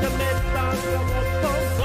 the midst of the storm.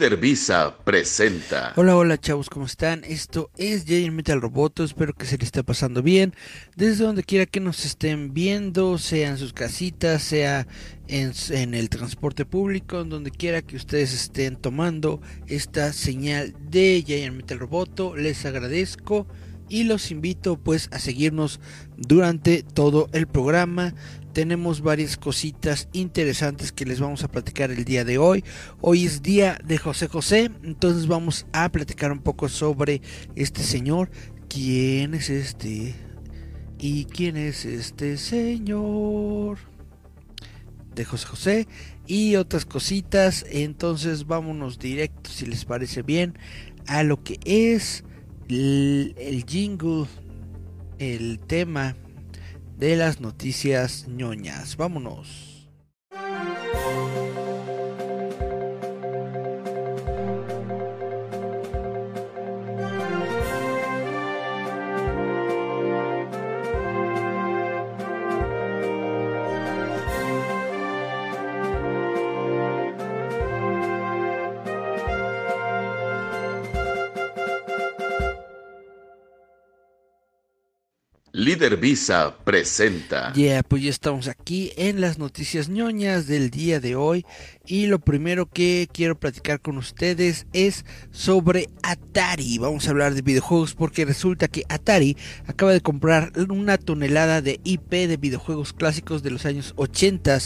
Líder Visa presenta. Hola, hola chavos, ¿cómo están? Esto es Jay Metal Roboto, espero que se les esté pasando bien. Desde donde quiera que nos estén viendo, sea en sus casitas, sea en, el transporte público, en donde quiera que ustedes estén tomando esta señal de Jay Metal Roboto, les agradezco y los invito pues a seguirnos durante todo el programa tenemos varias cositas interesantes que les vamos a platicar el día de hoy. Hoy es día de José José, entonces vamos a platicar un poco sobre este señor. ¿Quién es este? ¿Y quién es este señor? De José José y otras cositas. Entonces vámonos directo, si les parece bien, a lo que es el, jingle, el tema de las noticias ñoñas. Vámonos. Líder Visa presenta. Ya, pues ya estamos aquí en las noticias ñoñas del día de hoy. Y lo primero que quiero platicar con ustedes es sobre Atari. Vamos a hablar de videojuegos porque resulta que Atari acaba de comprar una tonelada de IP de videojuegos clásicos de los años 80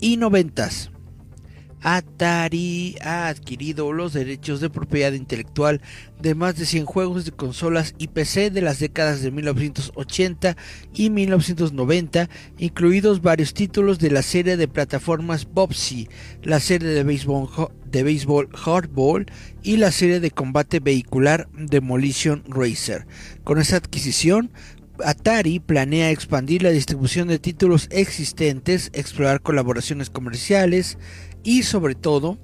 y 90 Atari ha adquirido los derechos de propiedad intelectual de más de 100 juegos de consolas y PC de las décadas de 1980 y 1990, incluidos varios títulos de la serie de plataformas Bobsy, la serie de béisbol, de béisbol Hardball y la serie de combate vehicular Demolition Racer. Con esa adquisición, Atari planea expandir la distribución de títulos existentes, explorar colaboraciones comerciales, y sobre todo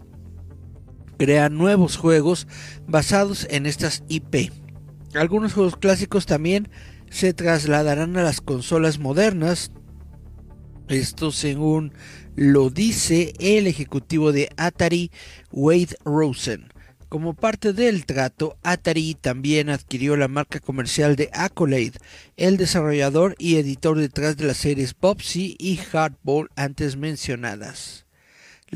crear nuevos juegos basados en estas IP. Algunos juegos clásicos también se trasladarán a las consolas modernas. Esto según lo dice el ejecutivo de Atari, Wade Rosen. Como parte del trato, Atari también adquirió la marca comercial de Accolade, el desarrollador y editor detrás de las series Popsy y Hardball antes mencionadas.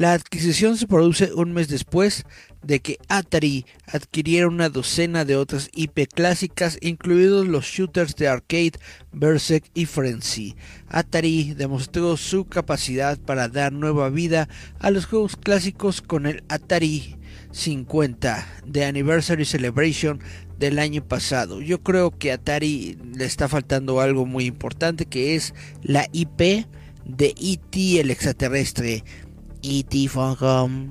La adquisición se produce un mes después de que Atari adquiriera una docena de otras IP clásicas, incluidos los shooters de arcade Berserk y Frenzy. Atari demostró su capacidad para dar nueva vida a los juegos clásicos con el Atari 50 de Anniversary Celebration del año pasado. Yo creo que a Atari le está faltando algo muy importante que es la IP de ET el extraterrestre E.T. Home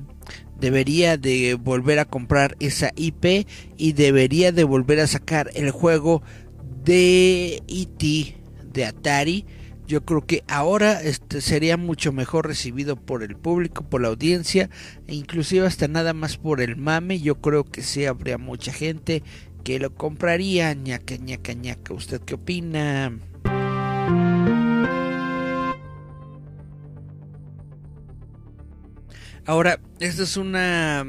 debería de volver a comprar esa IP y debería de volver a sacar el juego de E.T. de Atari. Yo creo que ahora este sería mucho mejor recibido por el público, por la audiencia, e inclusive hasta nada más por el mame. Yo creo que sí habría mucha gente que lo compraría. ñaca, ñaca, ñaca. ¿Usted qué opina? Ahora, esta es una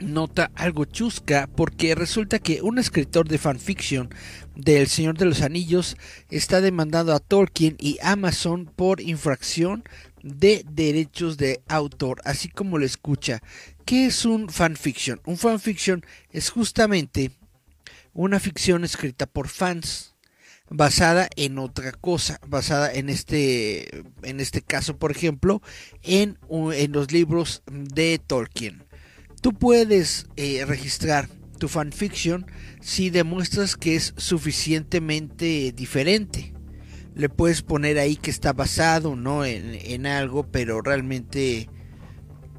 nota algo chusca porque resulta que un escritor de fanfiction del Señor de los Anillos está demandando a Tolkien y Amazon por infracción de derechos de autor, así como lo escucha. ¿Qué es un fanfiction? Un fanfiction es justamente una ficción escrita por fans basada en otra cosa, basada en este, en este caso, por ejemplo, en, en los libros de Tolkien. Tú puedes eh, registrar tu fanfiction si demuestras que es suficientemente diferente. Le puedes poner ahí que está basado ¿no? en, en algo, pero realmente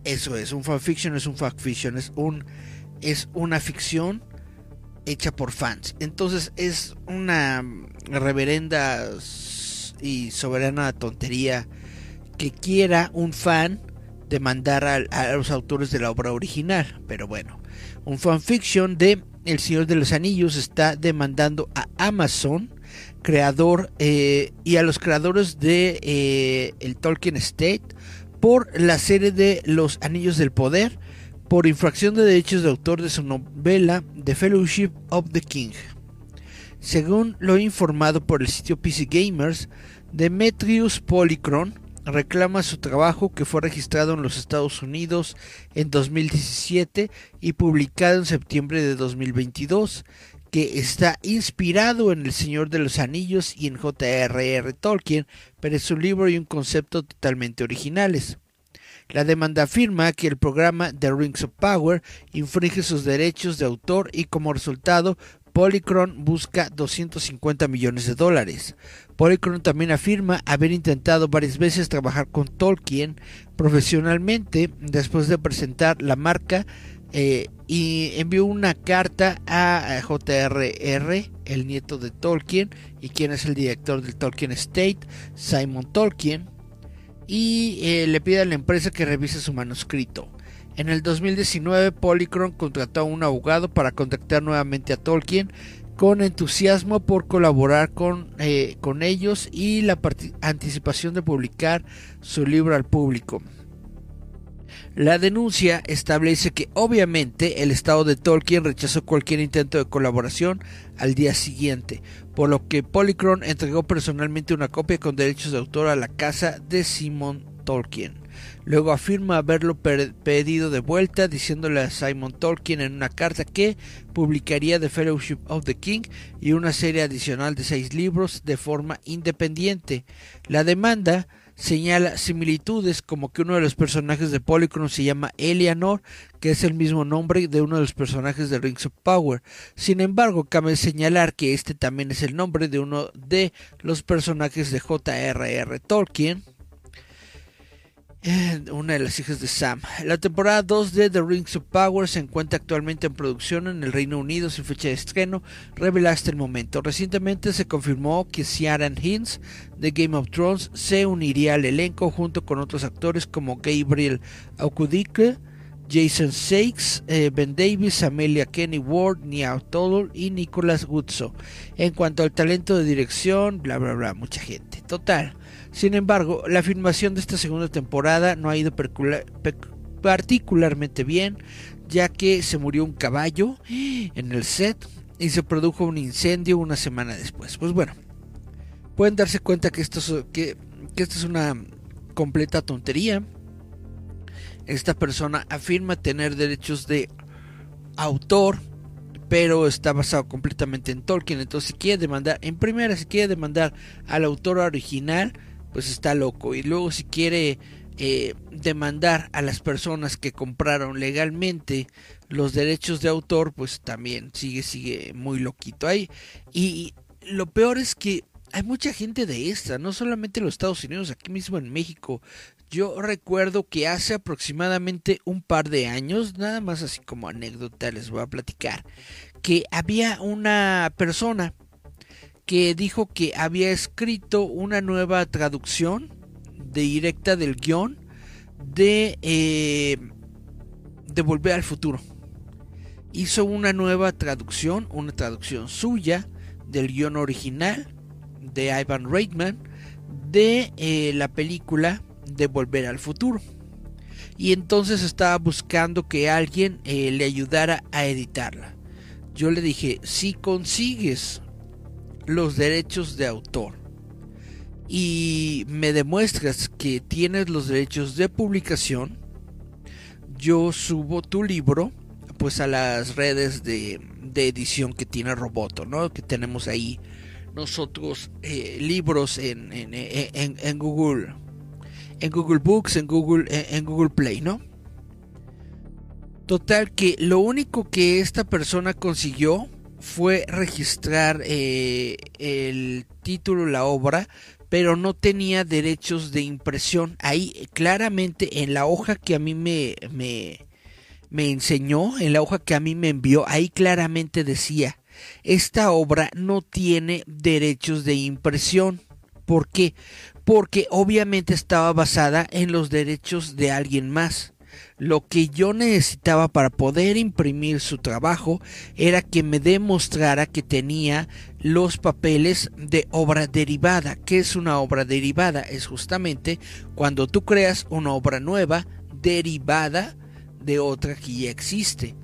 eso es. Un fanfiction es un fanfiction, es, un, es una ficción hecha por fans. Entonces es una reverenda y soberana tontería que quiera un fan demandar a, a los autores de la obra original. Pero bueno, un fanfiction de El Señor de los Anillos está demandando a Amazon, creador, eh, y a los creadores de eh, el Tolkien State por la serie de Los Anillos del Poder por infracción de derechos de autor de su novela The Fellowship of the King. Según lo informado por el sitio PC Gamers, Demetrius Polychron reclama su trabajo que fue registrado en los Estados Unidos en 2017 y publicado en septiembre de 2022, que está inspirado en El Señor de los Anillos y en J.R.R. Tolkien, pero es un libro y un concepto totalmente originales. La demanda afirma que el programa The Rings of Power infringe sus derechos de autor y como resultado Polychron busca 250 millones de dólares. Polychron también afirma haber intentado varias veces trabajar con Tolkien profesionalmente después de presentar la marca eh, y envió una carta a JRR, el nieto de Tolkien y quien es el director del Tolkien State, Simon Tolkien, y eh, le pide a la empresa que revise su manuscrito. En el 2019, Polychron contrató a un abogado para contactar nuevamente a Tolkien con entusiasmo por colaborar con, eh, con ellos y la anticipación de publicar su libro al público. La denuncia establece que obviamente el estado de Tolkien rechazó cualquier intento de colaboración al día siguiente, por lo que Polychron entregó personalmente una copia con derechos de autor a la casa de Simon Tolkien. Luego afirma haberlo pedido de vuelta, diciéndole a Simon Tolkien en una carta que publicaría The Fellowship of the King y una serie adicional de seis libros de forma independiente. La demanda señala similitudes como que uno de los personajes de Polychron se llama Eleanor, que es el mismo nombre de uno de los personajes de Rings of Power. Sin embargo, cabe señalar que este también es el nombre de uno de los personajes de J.R.R. Tolkien una de las hijas de Sam. La temporada 2 de The Rings of Power se encuentra actualmente en producción en el Reino Unido sin fecha de estreno, revela hasta el momento. Recientemente se confirmó que Ciaran Hinds de Game of Thrones se uniría al elenco junto con otros actores como Gabriel Aukudike, Jason Sakes, eh, Ben Davis, Amelia Kenny Ward, Nia Toddle y Nicholas Guzzo. En cuanto al talento de dirección, bla bla bla, mucha gente. Total. Sin embargo, la filmación de esta segunda temporada no ha ido particularmente bien, ya que se murió un caballo en el set y se produjo un incendio una semana después. Pues bueno, pueden darse cuenta que esto es, que, esto es una completa tontería. Esta persona afirma tener derechos de autor, pero está basado completamente en Tolkien. Entonces, si quiere demandar, en primera, si quiere demandar al autor original, pues está loco. Y luego si quiere eh, demandar a las personas que compraron legalmente los derechos de autor, pues también sigue, sigue muy loquito ahí. Y lo peor es que hay mucha gente de esta, no solamente en los Estados Unidos, aquí mismo en México. Yo recuerdo que hace aproximadamente un par de años, nada más así como anécdota les voy a platicar, que había una persona que dijo que había escrito una nueva traducción directa del guion de, eh, de Volver al Futuro. Hizo una nueva traducción, una traducción suya del guion original de Ivan Reitman de eh, la película de Volver al Futuro. Y entonces estaba buscando que alguien eh, le ayudara a editarla. Yo le dije, si consigues los derechos de autor y me demuestras que tienes los derechos de publicación, yo subo tu libro pues a las redes de, edición que tiene Roboto, ¿no? Que tenemos ahí nosotros eh, libros en, en, Google, en Google Books, en Google, en Google Play, ¿no? Total que lo único que esta persona consiguió fue registrar eh, el título, la obra, pero no tenía derechos de impresión. Ahí claramente en la hoja que a mí me, me, me enseñó, en la hoja que a mí me envió, ahí claramente decía, esta obra no tiene derechos de impresión. ¿Por qué? Porque obviamente estaba basada en los derechos de alguien más. Lo que yo necesitaba para poder imprimir su trabajo era que me demostrara que tenía los papeles de obra derivada. ¿Qué es una obra derivada? Es justamente cuando tú creas una obra nueva derivada de otra que ya existe.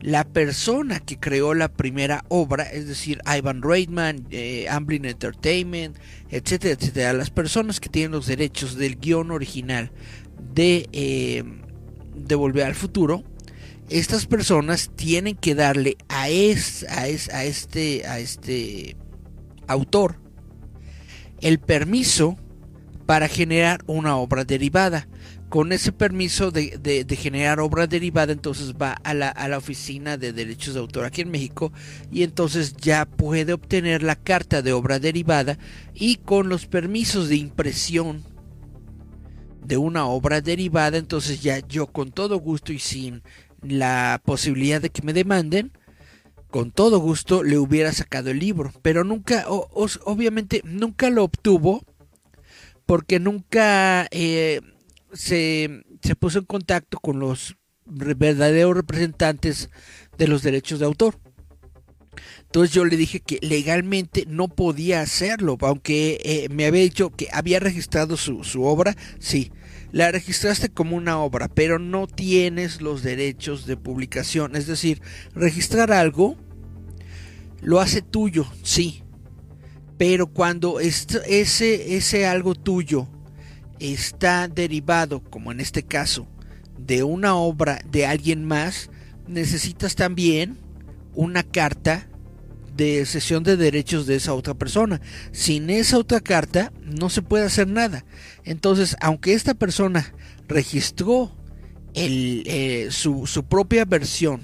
La persona que creó la primera obra, es decir, Ivan Reitman, eh, Amblin Entertainment, etcétera, etcétera, las personas que tienen los derechos del guion original de eh, de Volver al Futuro, estas personas tienen que darle a, es, a, a, este, a este autor el permiso para generar una obra derivada. Con ese permiso de, de, generar obra derivada, entonces va a la, a la, oficina de derechos de autor aquí en México y entonces ya puede obtener la carta de obra derivada y con los permisos de impresión de una obra derivada, entonces ya yo con todo gusto y sin la posibilidad de que me demanden, con todo gusto le hubiera sacado el libro, pero nunca, obviamente nunca lo obtuvo porque nunca eh, se, se puso en contacto con los verdaderos representantes de los derechos de autor. Entonces yo le dije que legalmente no podía hacerlo, aunque eh, me había dicho que había registrado su, su, obra, sí, la registraste como una obra, pero no tienes los derechos de publicación. Es decir, registrar algo lo hace tuyo, sí, pero cuando ese, ese algo tuyo está derivado, como en este caso, de una obra de alguien más, necesitas también una carta de cesión de derechos de esa otra persona. Sin esa otra carta no se puede hacer nada. Entonces, aunque esta persona registró eh, su, su, propia versión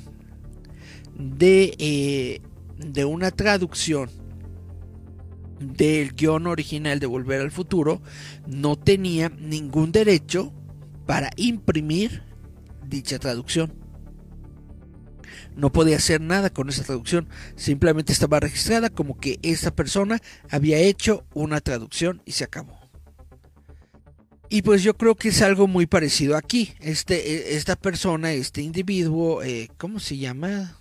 de, eh, de una traducción del guion original de Volver al Futuro, no tenía ningún derecho para imprimir dicha traducción no podía hacer nada con esa traducción, simplemente estaba registrada como que esa persona había hecho una traducción y se acabó. Y pues yo creo que es algo muy parecido aquí. Este, e, esta persona, este individuo, eh, ¿cómo se llama?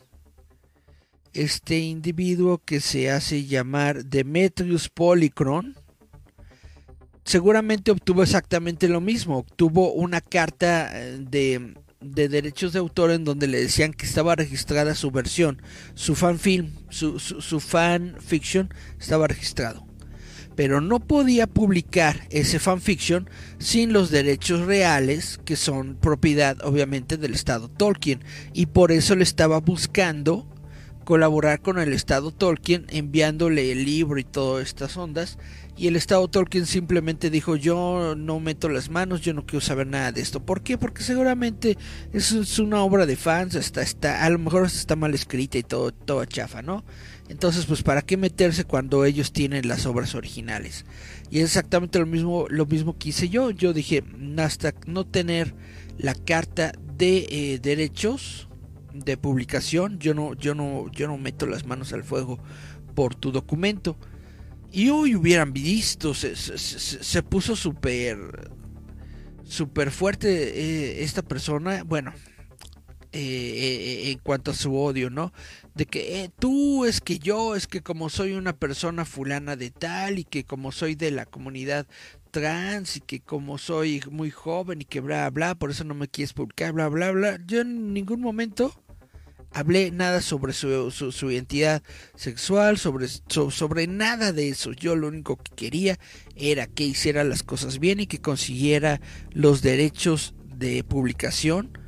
Este individuo que se hace llamar Demetrius Polychron, seguramente obtuvo exactamente lo mismo. Obtuvo una carta eh, de de derechos de autor en donde le decían que estaba registrada su versión, su fan film, su, su, fan fiction estaba registrado. Pero no podía publicar ese fanfiction sin los derechos reales, que son propiedad obviamente del Estado Tolkien. Y por eso le estaba buscando colaborar con el Estado Tolkien, enviándole el libro y todas estas ondas y el Estado Tolkien simplemente dijo yo no meto las manos, yo no quiero saber nada de esto. ¿Por qué? Porque seguramente es, una obra de fans, está, está, a lo mejor está mal escrita y todo, todo chafa, ¿no? Entonces, pues para qué meterse cuando ellos tienen las obras originales. Y es exactamente lo mismo, lo mismo que hice yo. Yo dije, hasta no tener la carta de eh, derechos de publicación, yo no, yo no, yo no meto las manos al fuego por tu documento. Y hoy hubieran visto, se, se, puso súper, súper fuerte eh, esta persona, bueno, eh, eh, en cuanto a su odio, ¿no? De que tú es que yo, es que como soy una persona fulana de tal y que como soy de la comunidad trans y que como soy muy joven y que bla, bla, por eso no me quieres publicar, bla, bla, bla. Yo en ningún momento hablé nada sobre su, identidad sexual, sobre, sobre nada de eso. Yo lo único que quería era que hiciera las cosas bien y que consiguiera los derechos de publicación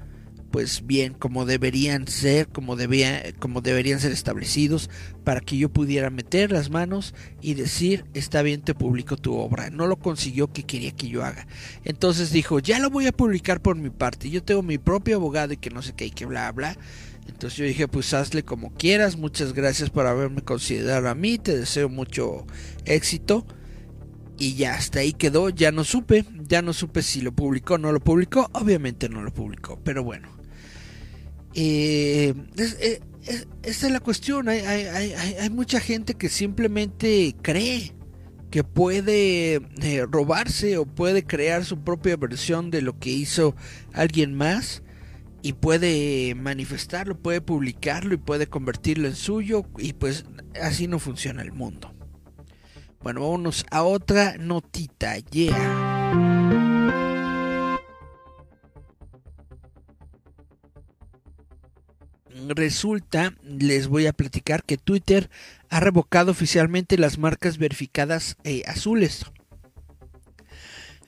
pues bien como deberían ser, como, debía, como deberían ser establecidos para que yo pudiera meter las manos y decir, está bien, te publico tu obra. No lo consiguió que quería que yo haga. Entonces dijo, ya lo voy a publicar por mi parte. Yo tengo mi propio abogado y que no sé qué y que bla, bla. Entonces yo dije, pues hazle como quieras. Muchas gracias por haberme considerado a mí. Te deseo mucho éxito. Y ya hasta ahí quedó. Ya no supe. Ya no supe si lo publicó o no lo publicó. Obviamente no lo publicó. Pero bueno. Eh, eh, esta es la cuestión. Hay, hay, mucha gente que simplemente cree que puede eh, robarse o puede crear su propia versión de lo que hizo alguien más y puede manifestarlo, puede publicarlo y puede convertirlo en suyo y pues así no funciona el mundo. Bueno, vámonos a otra notita, yeah. resulta, les voy a platicar que Twitter ha revocado oficialmente las marcas verificadas eh, azules.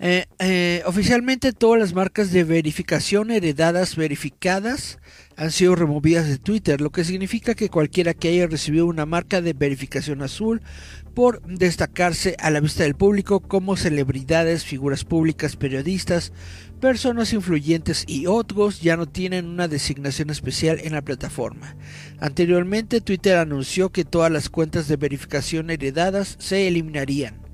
Eh, eh, oficialmente todas las marcas de verificación heredadas verificadas han sido removidas de Twitter, lo que significa que cualquiera que haya recibido una marca de verificación azul por destacarse a la vista del público como celebridades, figuras públicas, periodistas, personas influyentes y otros ya no tienen una designación especial en la plataforma. Anteriormente Twitter anunció que todas las cuentas de verificación heredadas se eliminarían.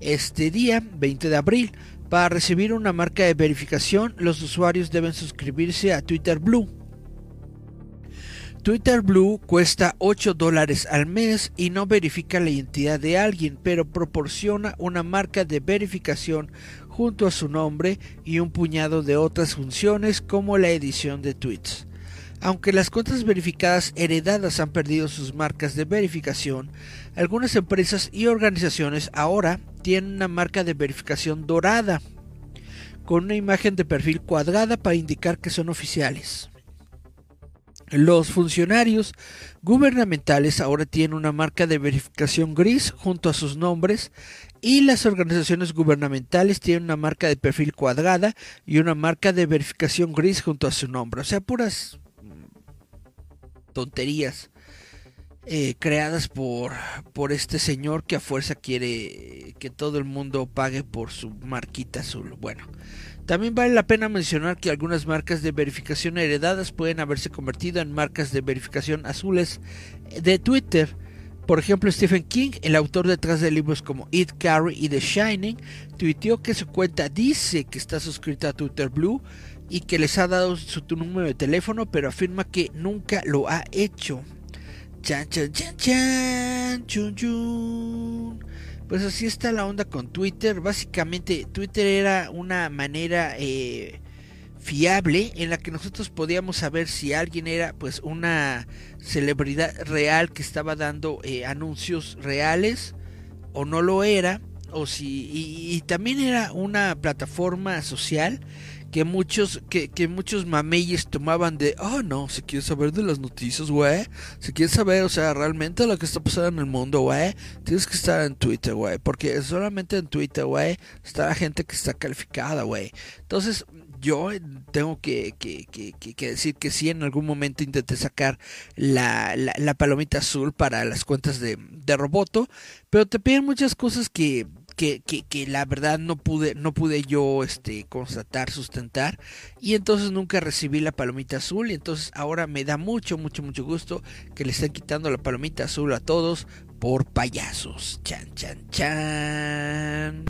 Este día, 20 de abril, para recibir una marca de verificación, los usuarios deben suscribirse a Twitter Blue. Twitter Blue cuesta 8 dólares al mes y no verifica la identidad de alguien, pero proporciona una marca de verificación junto a su nombre y un puñado de otras funciones como la edición de tweets. Aunque las cuentas verificadas heredadas han perdido sus marcas de verificación, algunas empresas y organizaciones ahora tienen una marca de verificación dorada, con una imagen de perfil cuadrada para indicar que son oficiales. Los funcionarios gubernamentales ahora tienen una marca de verificación gris junto a sus nombres y las organizaciones gubernamentales tienen una marca de perfil cuadrada y una marca de verificación gris junto a su nombre. O sea, puras tonterías eh, creadas por, por este señor que a fuerza quiere que todo el mundo pague por su marquita azul. Bueno, también vale la pena mencionar que algunas marcas de verificación heredadas pueden haberse convertido en marcas de verificación azules de Twitter. Por ejemplo, Stephen King, el autor detrás de libros como It, Carrie y The Shining, tuiteó que su cuenta dice que está suscrita a Twitter Blue y que les ha dado su número de teléfono, pero afirma que nunca lo ha hecho. Chan, chan, chan, chan, chun, chun. Pues así está la onda con Twitter. Básicamente Twitter era una manera eh, fiable en la que nosotros podíamos saber si alguien era pues una celebridad real que estaba dando eh, anuncios reales o no lo era o si y también era una plataforma social que muchos, que, que muchos mameyes tomaban de, oh no, si quieres saber de las noticias, güey, si quieres saber, o sea, realmente lo que está pasando en el mundo, güey, tienes que estar en Twitter, güey, porque solamente en Twitter, güey, está la gente que está calificada, güey. Entonces, yo tengo que, que, que, que, decir que sí, en algún momento intenté sacar la, la, la palomita azul para las cuentas de, de Roboto, pero te piden muchas cosas que que, que, la verdad no pude, no pude yo este, constatar, sustentar. Y entonces nunca recibí la palomita azul. Y entonces ahora me da mucho, mucho, mucho gusto que le estén quitando la palomita azul a todos por payasos. Chan, chan, chan.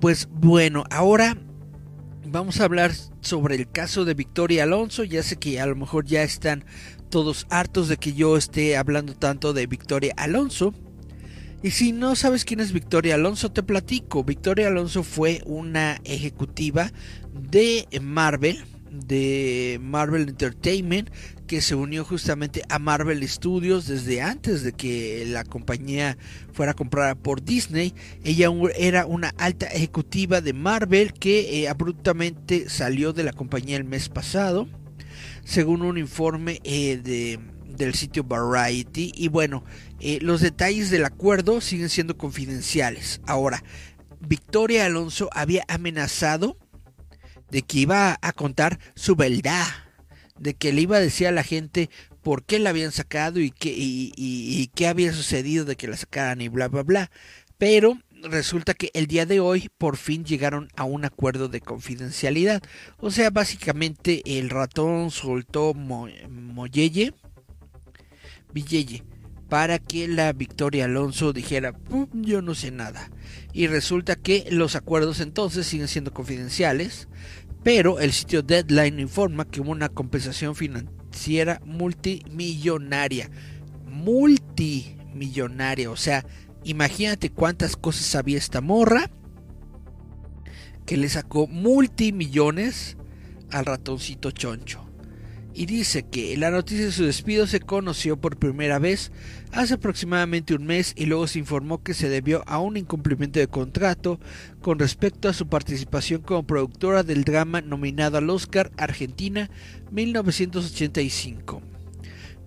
Pues bueno, ahora vamos a hablar sobre el caso de Victoria Alonso. Ya sé que a lo mejor ya están todos hartos de que yo esté hablando tanto de Victoria Alonso. Y si no sabes quién es Victoria Alonso, te platico. Victoria Alonso fue una ejecutiva de Marvel, de Marvel Entertainment, que se unió justamente a Marvel Studios desde antes de que la compañía fuera comprada por Disney. Ella era una alta ejecutiva de Marvel que eh, abruptamente salió de la compañía el mes pasado según un informe eh, de, del sitio Variety. Y bueno, eh, los detalles del acuerdo siguen siendo confidenciales. Ahora, Victoria Alonso había amenazado de que iba a contar su verdad, de que le iba a decir a la gente por qué la habían sacado y qué, y, qué había sucedido de que la sacaran y bla, bla, bla. Pero resulta que el día de hoy por fin llegaron a un acuerdo de confidencialidad. O sea, básicamente el ratón soltó mo Moyeye, Villeye, para que la Victoria Alonso dijera, yo no sé nada. Y resulta que los acuerdos entonces siguen siendo confidenciales, pero el sitio Deadline informa que hubo una compensación financiera multimillonaria. Multimillonaria, o sea, imagínate cuántas cosas sabía esta morra que le sacó multimillones al ratoncito choncho y dice que la noticia de su despido se conoció por primera vez hace aproximadamente un mes y luego se informó que se debió a un incumplimiento de contrato con respecto a su participación como productora del drama nominado al Oscar Argentina 1985.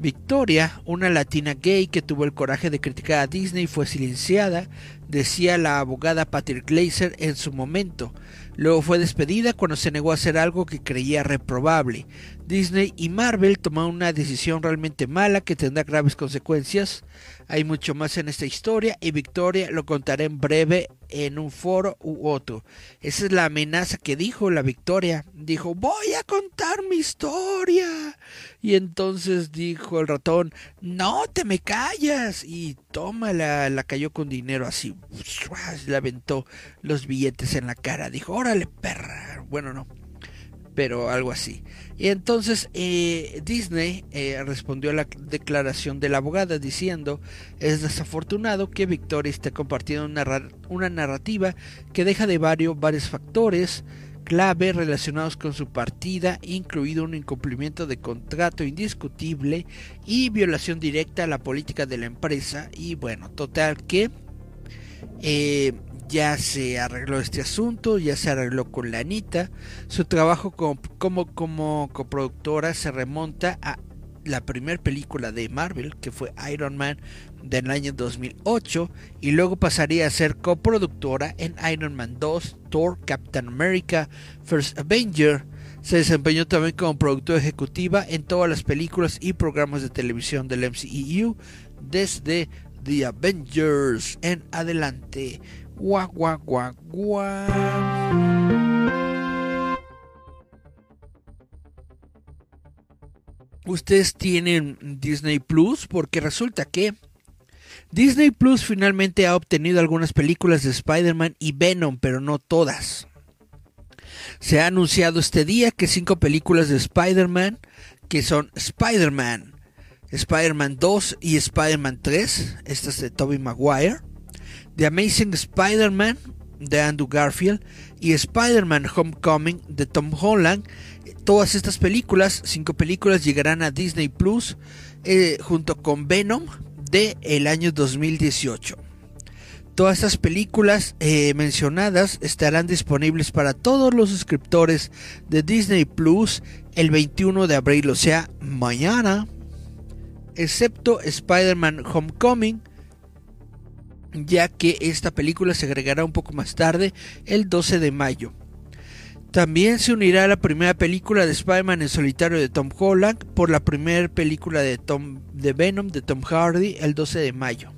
Victoria, una latina gay que tuvo el coraje de criticar a Disney, fue silenciada, decía la abogada Patrick Glazer en su momento. Luego fue despedida cuando se negó a hacer algo que creía reprobable. Disney y Marvel tomaron una decisión realmente mala que tendrá graves consecuencias. Hay mucho más en esta historia y Victoria lo contaré en breve en un foro u otro. Esa es la amenaza que dijo la Victoria. Dijo, voy a contar mi historia. Y entonces dijo el ratón, no te me callas. Y toma, la, cayó con dinero así. Le aventó los billetes en la cara. Dijo, órale perra. Bueno, no pero algo así. Y entonces eh, Disney eh, respondió a la declaración de la abogada diciendo, es desafortunado que Victoria esté compartiendo una, una narrativa que deja de varios, varios factores clave relacionados con su partida, incluido un incumplimiento de contrato indiscutible y violación directa a la política de la empresa. Y bueno, total que... Eh, ya se arregló este asunto, ya se arregló con la Anita. Su trabajo como, como, coproductora se remonta a la primera película de Marvel, que fue Iron Man del año 2008, y luego pasaría a ser coproductora en Iron Man 2, Thor, Captain America, First Avenger. Se desempeñó también como productora ejecutiva en todas las películas y programas de televisión del MCEU desde The Avengers en adelante. Ustedes tienen Disney Plus porque resulta que Disney Plus finalmente ha obtenido algunas películas de Spider-Man y Venom, pero no todas. Se ha anunciado este día que cinco películas de Spider-Man, que son Spider-Man, Spider-Man 2 y Spider-Man 3, estas de Tobey Maguire, The Amazing Spider-Man de Andrew Garfield y Spider-Man Homecoming de Tom Holland. Todas estas películas, cinco películas, llegarán a Disney Plus eh, junto con Venom de el año 2018. Todas estas películas eh, mencionadas estarán disponibles para todos los suscriptores de Disney Plus el 21 de abril, o sea, mañana, excepto Spider-Man Homecoming, ya que esta película se agregará un poco más tarde, el 12 de mayo. También se unirá a la primera película de Spider-Man en solitario de Tom Holland por la primera película de, Tom, de Venom de Tom Hardy el 12 de mayo.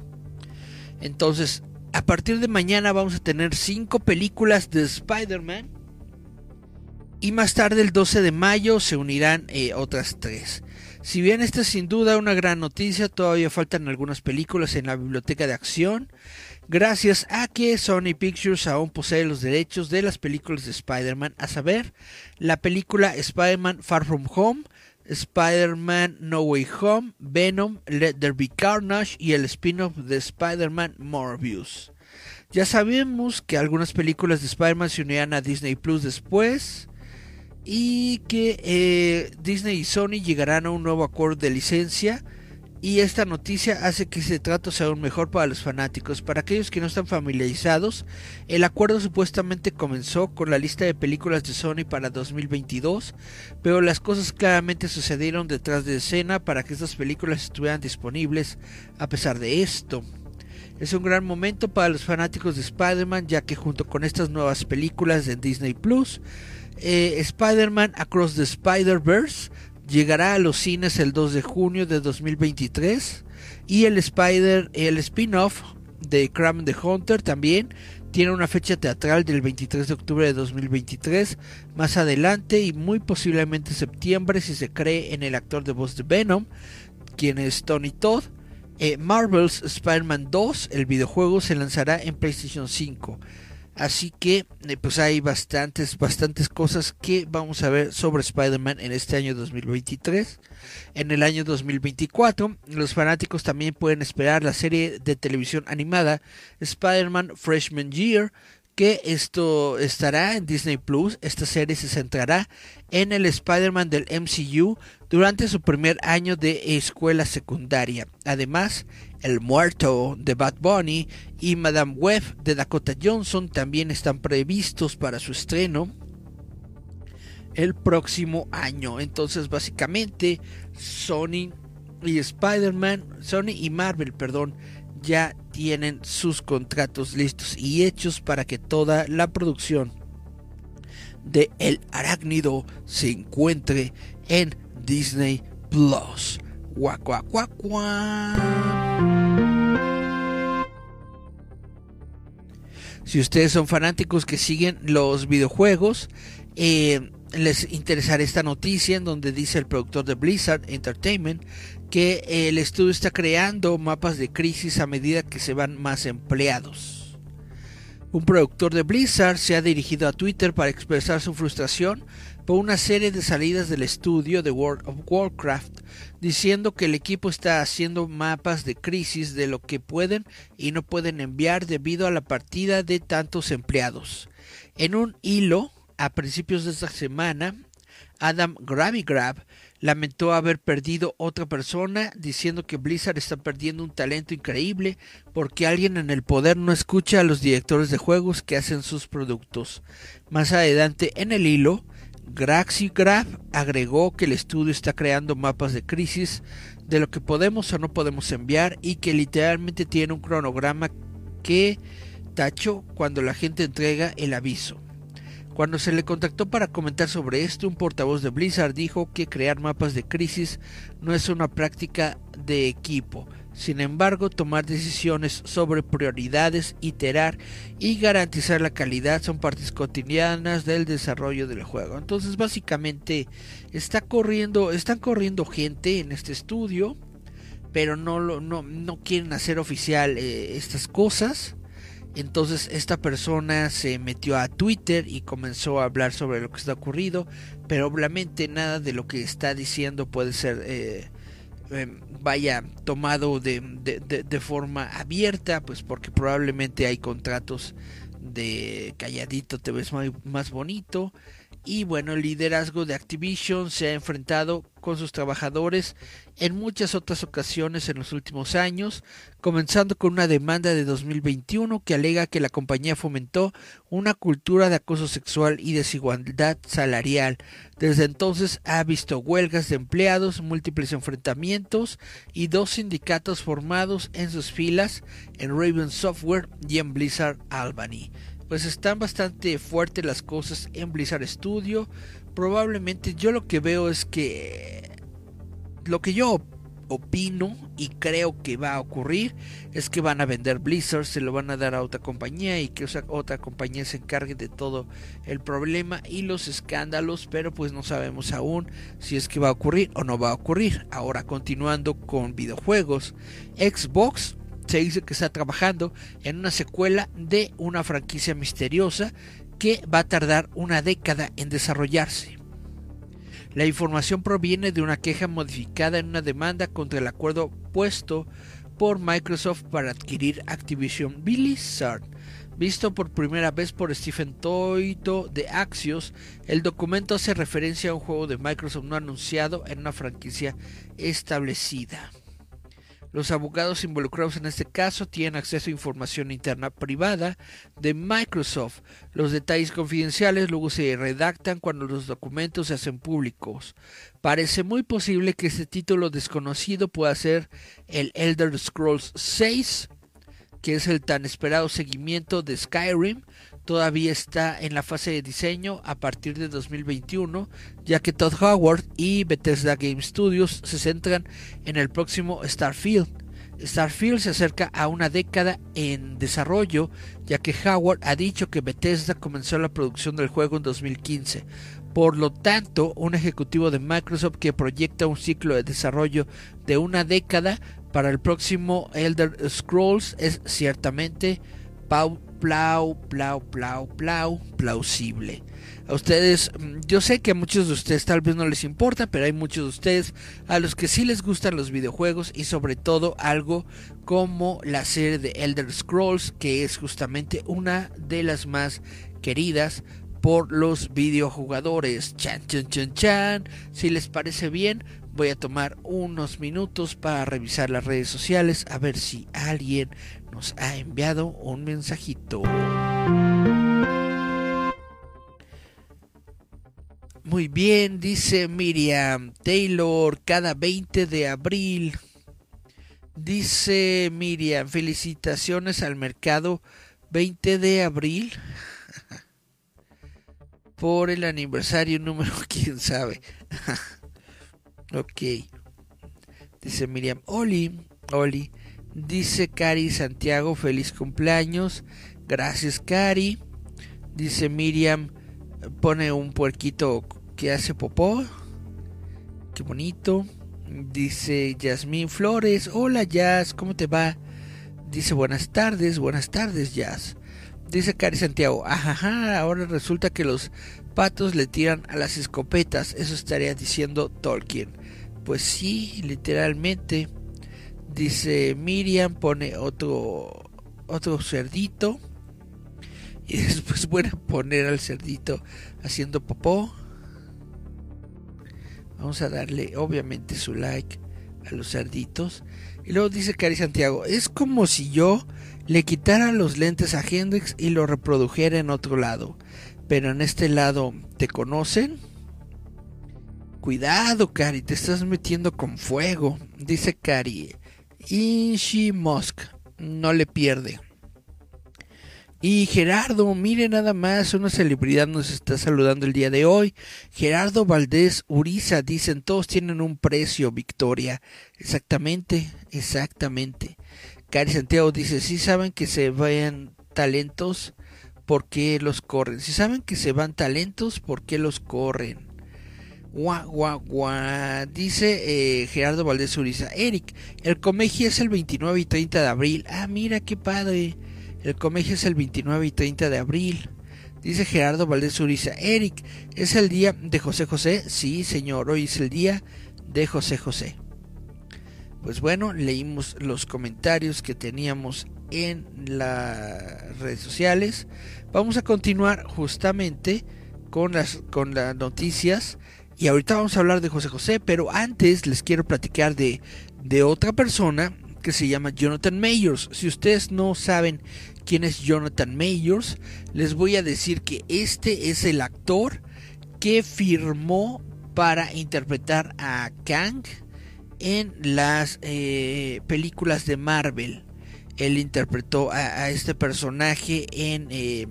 Entonces, a partir de mañana vamos a tener 5 películas de Spider-Man. Y más tarde, el 12 de mayo, se unirán eh, otras 3. Si bien esta es sin duda una gran noticia, todavía faltan algunas películas en la biblioteca de acción, gracias a que Sony Pictures aún posee los derechos de las películas de Spider-Man, a saber, la película Spider-Man Far From Home, Spider-Man No Way Home, Venom, Let There Be Carnage y el spin-off de Spider-Man Morbius. Ya sabemos que algunas películas de Spider-Man se unirán a Disney Plus después y que eh, Disney y Sony llegarán a un nuevo acuerdo de licencia y esta noticia hace que ese trato sea aún mejor para los fanáticos. Para aquellos que no están familiarizados, el acuerdo supuestamente comenzó con la lista de películas de Sony para 2022, pero las cosas claramente sucedieron detrás de escena para que estas películas estuvieran disponibles a pesar de esto. Es un gran momento para los fanáticos de Spider-Man ya que junto con estas nuevas películas de Disney Plus, eh, Spider-Man Across the Spider-Verse llegará a los cines el 2 de junio de 2023 y el Spider el spin-off de Cram the Hunter también tiene una fecha teatral del 23 de octubre de 2023 más adelante y muy posiblemente septiembre si se cree en el actor de voz de Venom quien es Tony Todd. Eh, Marvel's Spider-Man 2 el videojuego se lanzará en PlayStation 5 Así que eh, pues hay bastantes, bastantes cosas que vamos a ver sobre Spider-Man en este año 2023. En el año 2024 los fanáticos también pueden esperar la serie de televisión animada Spider-Man Freshman Year que esto estará en Disney Plus. Esta serie se centrará en el Spider-Man del MCU durante su primer año de escuela secundaria. Además, El Muerto de Bad Bunny y Madame Web de Dakota Johnson también están previstos para su estreno el próximo año. Entonces, básicamente, Sony y Spider-Man, Sony y Marvel, perdón, ya tienen sus contratos listos y hechos para que toda la producción de El Arácnido se encuentre en Disney Plus. Si ustedes son fanáticos que siguen los videojuegos, eh, les interesará esta noticia en donde dice el productor de Blizzard Entertainment que el estudio está creando mapas de crisis a medida que se van más empleados. Un productor de Blizzard se ha dirigido a Twitter para expresar su frustración por una serie de salidas del estudio de World of Warcraft, diciendo que el equipo está haciendo mapas de crisis de lo que pueden y no pueden enviar debido a la partida de tantos empleados. En un hilo, a principios de esta semana, Adam Gravigrab lamentó haber perdido otra persona, diciendo que Blizzard está perdiendo un talento increíble porque alguien en el poder no escucha a los directores de juegos que hacen sus productos. Más adelante en el hilo, Graxigraph agregó que el estudio está creando mapas de crisis de lo que podemos o no podemos enviar y que literalmente tiene un cronograma que tachó cuando la gente entrega el aviso. Cuando se le contactó para comentar sobre esto, un portavoz de Blizzard dijo que crear mapas de crisis no es una práctica de equipo. Sin embargo, tomar decisiones sobre prioridades, iterar y garantizar la calidad son partes cotidianas del desarrollo del juego. Entonces, básicamente, está corriendo, están corriendo gente en este estudio, pero no, no, no quieren hacer oficial eh, estas cosas. Entonces esta persona se metió a Twitter y comenzó a hablar sobre lo que está ocurrido, pero obviamente nada de lo que está diciendo puede ser, eh, em, vaya, tomado de, de, forma abierta, pues porque probablemente hay contratos de calladito te ves más bonito y bueno, el liderazgo de Activision se ha enfrentado con sus trabajadores en muchas otras ocasiones en los últimos años, comenzando con una demanda de 2021 que alega que la compañía fomentó una cultura de acoso sexual y desigualdad salarial. Desde entonces ha visto huelgas de empleados, múltiples enfrentamientos y dos sindicatos formados en sus filas en Raven Software y en Blizzard Albany pues están bastante fuertes las cosas en Blizzard Studio. Probablemente yo lo que veo es que lo que yo opino y creo que va a ocurrir es que van a vender Blizzard, se lo van a dar a otra compañía y que otra compañía se encargue de todo el problema y los escándalos, pero pues no sabemos aún si es que va a ocurrir o no va a ocurrir. Ahora continuando con videojuegos, Xbox se dice que está trabajando en una secuela de una franquicia misteriosa que va a tardar una década en desarrollarse. La información proviene de una queja modificada en una demanda contra el acuerdo puesto por Microsoft para adquirir Activision Blizzard. Visto por primera vez por Stephen Toito de Axios, el documento hace referencia a un juego de Microsoft no anunciado en una franquicia establecida. Los abogados involucrados en este caso tienen acceso a información interna privada de Microsoft. Los detalles confidenciales luego se redactan cuando los documentos se hacen públicos. Parece muy posible que este título desconocido pueda ser el Elder Scrolls 6 que es el tan esperado seguimiento de Skyrim, todavía está en la fase de diseño a partir de 2021, ya que Todd Howard y Bethesda Game Studios se centran en el próximo Starfield. Starfield se acerca a una década en desarrollo, ya que Howard ha dicho que Bethesda comenzó la producción del juego en 2015. Por lo tanto, un ejecutivo de Microsoft que proyecta un ciclo de desarrollo de una década para el próximo Elder Scrolls es ciertamente pau, plau, plau, plau, plau, plausible. A ustedes, mm, yo sé que a muchos de ustedes tal vez no les importa, pero hay muchos de ustedes a los que sí les gustan los videojuegos y sobre todo algo como la serie de Elder Scrolls, que es justamente una de las más queridas por los videojugadores. Chan, chan, chan, chan. Si les parece bien, voy a tomar unos minutos para revisar las redes sociales a ver si alguien nos ha enviado un mensajito. Muy bien, dice Miriam Taylor, cada 20 de abril. Dice Miriam, felicitaciones al mercado 20 de abril por el aniversario número, quién sabe. ok. Dice Miriam, Oli, Oli. Dice Cari Santiago, feliz cumpleaños. Gracias, Cari. Dice Miriam, pone un puerquito que hace popó. Qué bonito. Dice Yasmín Flores, hola Jazz, ¿cómo te va? Dice buenas tardes, buenas tardes Jazz. Dice Cari Santiago, ajá, ahora resulta que los patos le tiran a las escopetas, eso estaría diciendo Tolkien. Pues sí, literalmente. Dice Miriam, pone otro, otro cerdito. Y después a poner al cerdito haciendo popó. Vamos a darle obviamente su like a los cerditos. Y luego dice Cari Santiago, es como si yo le quitara los lentes a Hendrix y lo reprodujera en otro lado. Pero en este lado, ¿te conocen? Cuidado, Cari, te estás metiendo con fuego, dice Cari. Ishi Musk, no le pierde. Y Gerardo, mire nada más, una celebridad nos está saludando el día de hoy. Gerardo Valdés Uriza, dicen, todos tienen un precio, Victoria. Exactamente, exactamente. Cari Santiago dice, si saben que se vayan talentos, ¿por qué los corren? Si saben que se van talentos, ¿por qué los corren? Gua, gua, gua. Dice eh, Gerardo Valdés Uriza. Eric, el Comeji es el 29 y 30 de abril. Ah, mira qué padre. El Comeji es el 29 y 30 de abril. Dice Gerardo Valdés Uriza. Eric, ¿es el día de José José? Sí, señor, hoy es el día de José José pues bueno, leímos los comentarios que teníamos en las redes sociales. Vamos a continuar justamente con las, con las noticias. Y ahorita vamos a hablar de José José, pero antes les quiero platicar de, de otra persona que se llama Jonathan Mayors. Si ustedes no saben quién es Jonathan Mayors, les voy a decir que este es el actor que firmó para interpretar a Kang en las eh, películas de Marvel. Él interpretó a, este personaje en eh,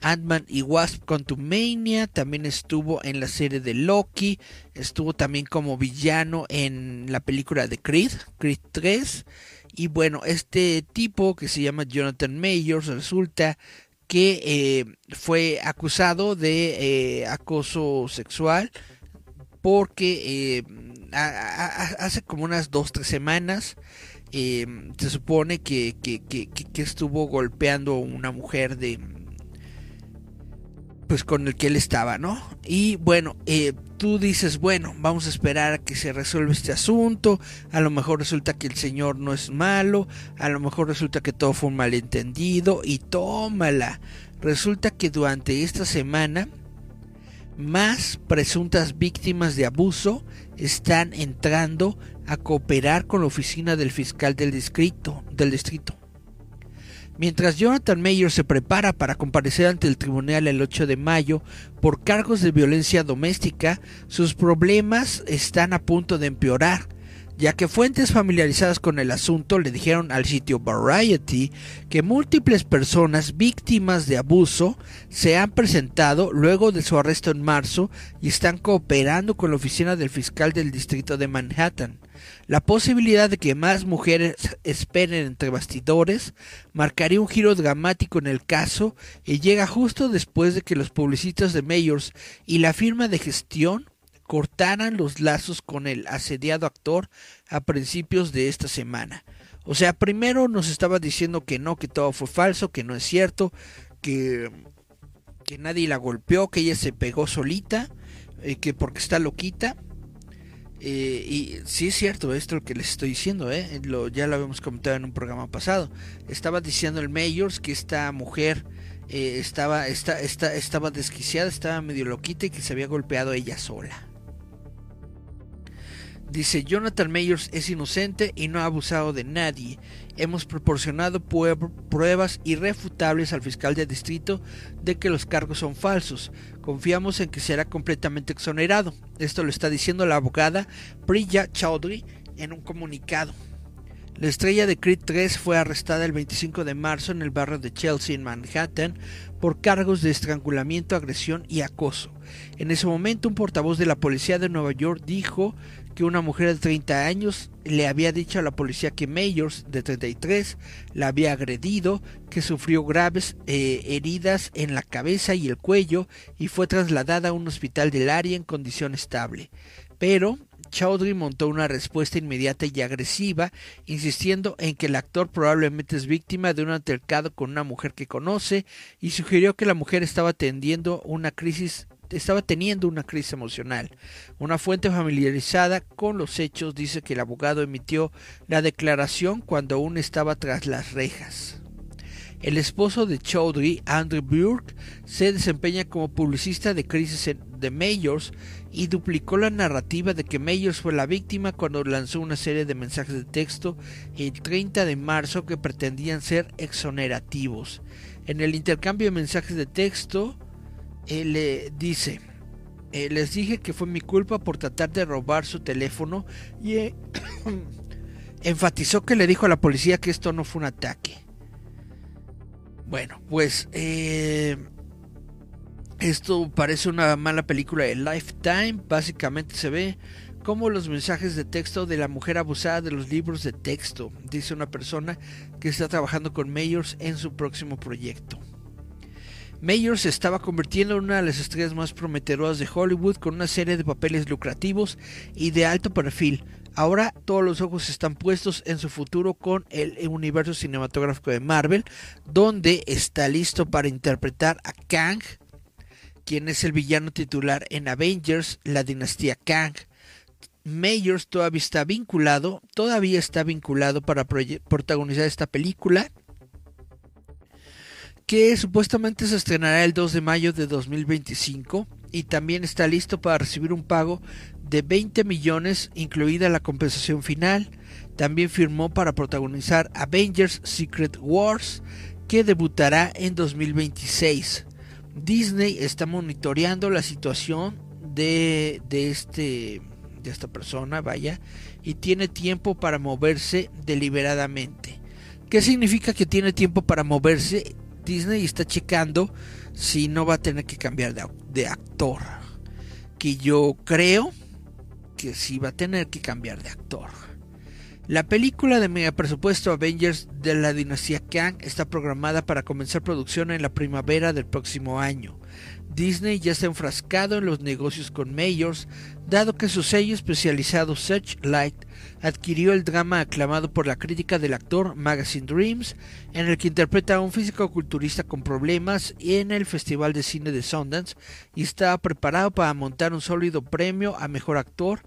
Ant-Man y Wasp Contumania. También estuvo en la serie de Loki. Estuvo también como villano en la película de Creed, Creed 3. Y bueno, este tipo que se llama Jonathan Mayors resulta que eh, fue acusado de acoso sexual porque hace como unas dos, tres semanas em, se supone que, que, estuvo golpeando a una mujer de pues con el que él estaba, ¿no? Y bueno, eh, tú dices, bueno, vamos a esperar a que se resuelva este asunto, a lo mejor resulta que el señor no es malo, a lo mejor resulta que todo fue un malentendido y tómala. Resulta que durante esta semana más presuntas víctimas de abuso están entrando a cooperar con la oficina del fiscal del distrito. Del distrito. Mientras Jonathan Mayer se prepara para comparecer ante el tribunal el 8 de mayo por cargos de violencia doméstica, sus problemas están a punto de empeorar. ya que fuentes familiarizadas con el asunto le dijeron al sitio Variety que múltiples personas víctimas de abuso se han presentado luego de su arresto en marzo y están cooperando con la oficina del fiscal del distrito de Manhattan. La posibilidad de que más mujeres esperen entre bastidores marcaría un giro dramático en el caso y llega justo después de que los publicistas de Mayors y la firma de gestión cortaran los lazos con el asediado actor a principios de esta semana. O sea, primero nos estaba diciendo que no, que todo fue falso, que no es cierto, que, que nadie la golpeó, que ella se pegó solita, eh, que porque está loquita. Eh, y sí es cierto esto que les estoy diciendo, eh, lo, ya lo habíamos comentado en un programa pasado. Estaba diciendo el Mayors que esta mujer estaba, esta, esta, estaba desquiciada, estaba medio loquita y que se había golpeado ella sola. Dice, Jonathan Mayors es inocente y no ha abusado de nadie. Hemos proporcionado pruebas irrefutables al fiscal de distrito de que los cargos son falsos. Confiamos en que será completamente exonerado. Esto lo está diciendo la abogada Priya Chaudhry en un comunicado. La estrella de Creed 3 fue arrestada el 25 de marzo en el barrio de Chelsea en Manhattan por cargos de estrangulamiento, agresión y acoso. En ese momento un portavoz de la policía de Nueva York dijo que una mujer de 30 años le había dicho a la policía que Mayors, de 33, la había agredido, que sufrió graves eh, heridas en la cabeza y el cuello y fue trasladada a un hospital del área en condición estable. Pero Chaudhry montó una respuesta inmediata y agresiva, insistiendo en que el actor probablemente es víctima de un altercado con una mujer que conoce y sugirió que la mujer estaba atendiendo una crisis estaba teniendo una crisis emocional. Una fuente familiarizada con los hechos dice que el abogado emitió la declaración cuando aún estaba tras las rejas. El esposo de Chaudhry, Andrew Burke, se desempeña como publicista de crisis de Mayors y duplicó la narrativa de que Mayors fue la víctima cuando lanzó una serie de mensajes de texto el 30 de marzo que pretendían ser exonerativos. En el intercambio de mensajes de texto, le dice, eh, les dije que fue mi culpa por tratar de robar su teléfono y eh, enfatizó que le dijo a la policía que esto no fue un ataque. Bueno, pues eh, esto parece una mala película de Lifetime. Básicamente se ve como los mensajes de texto de la mujer abusada de los libros de texto, dice una persona que está trabajando con Mayors en su próximo proyecto. Mayors se estaba convirtiendo en una de las estrellas más prometedoras de Hollywood con una serie de papeles lucrativos y de alto perfil. Ahora todos los ojos están puestos en su futuro con el universo cinematográfico de Marvel, donde está listo para interpretar a Kang, quien es el villano titular en Avengers, la dinastía Kang. Mayors todavía está vinculado, todavía está vinculado para protagonizar esta película que supuestamente se estrenará el 2 de mayo de 2025 y también está listo para recibir un pago de 20 millones, incluida la compensación final. También firmó para protagonizar Avengers Secret Wars, que debutará en 2026. Disney está monitoreando la situación de, de, este, de esta persona, vaya, y tiene tiempo para moverse deliberadamente. ¿Qué significa que tiene tiempo para moverse? Disney está checando si no va a tener que cambiar de, actor. Que yo creo que sí va a tener que cambiar de actor. La película de mega presupuesto Avengers de la dinastía Kang está programada para comenzar producción en la primavera del próximo año. Disney ya está enfrascado en los negocios con Mayors, dado que su sello especializado Searchlight adquirió el drama aclamado por la crítica del actor Magazine Dreams, en el que interpreta a un físico-culturista con problemas en el Festival de Cine de Sundance y está preparado para montar un sólido premio a Mejor Actor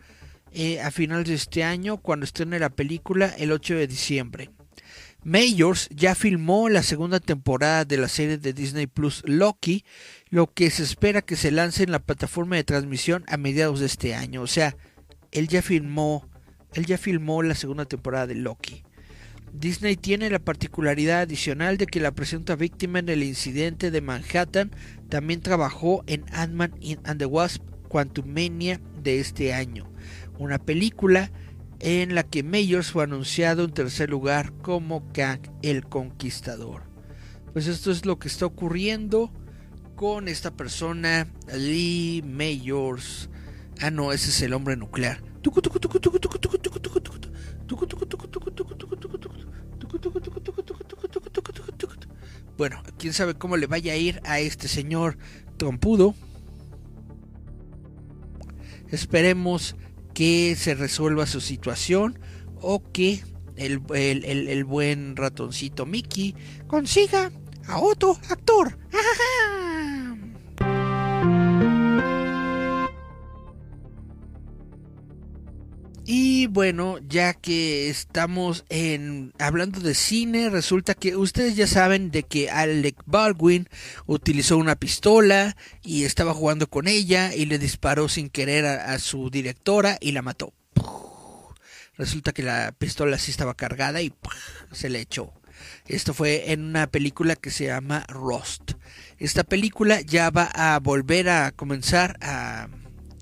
eh, a finales de este año cuando estrene la película el 8 de diciembre. Mayors ya filmó la segunda temporada de la serie de Disney Plus Loki, lo que se espera que se lance en la plataforma de transmisión a mediados de este año. O sea, él ya filmó, él ya filmó la segunda temporada de Loki. Disney tiene la particularidad adicional de que la presunta víctima en el incidente de Manhattan también trabajó en Ant-Man and the Wasp Quantumania de este año, una película en la que Mayors fue anunciado en tercer lugar como Kang el Conquistador. Pues esto es lo que está ocurriendo con esta persona, Lee Mayors. Ah, no, ese es el hombre nuclear. Bueno, quién sabe cómo le vaya a ir a este señor trompudo. Esperemos que se resuelva su situación o que el, el buen ratoncito Mickey consiga a otro actor. Y bueno, ya que estamos en hablando de cine, resulta que ustedes ya saben de que Alec Baldwin utilizó una pistola y estaba jugando con ella y le disparó sin querer a, a su directora y la mató. Resulta que la pistola sí estaba cargada y se le echó. Esto fue en una película que se llama Rust. Esta película ya va a volver a comenzar a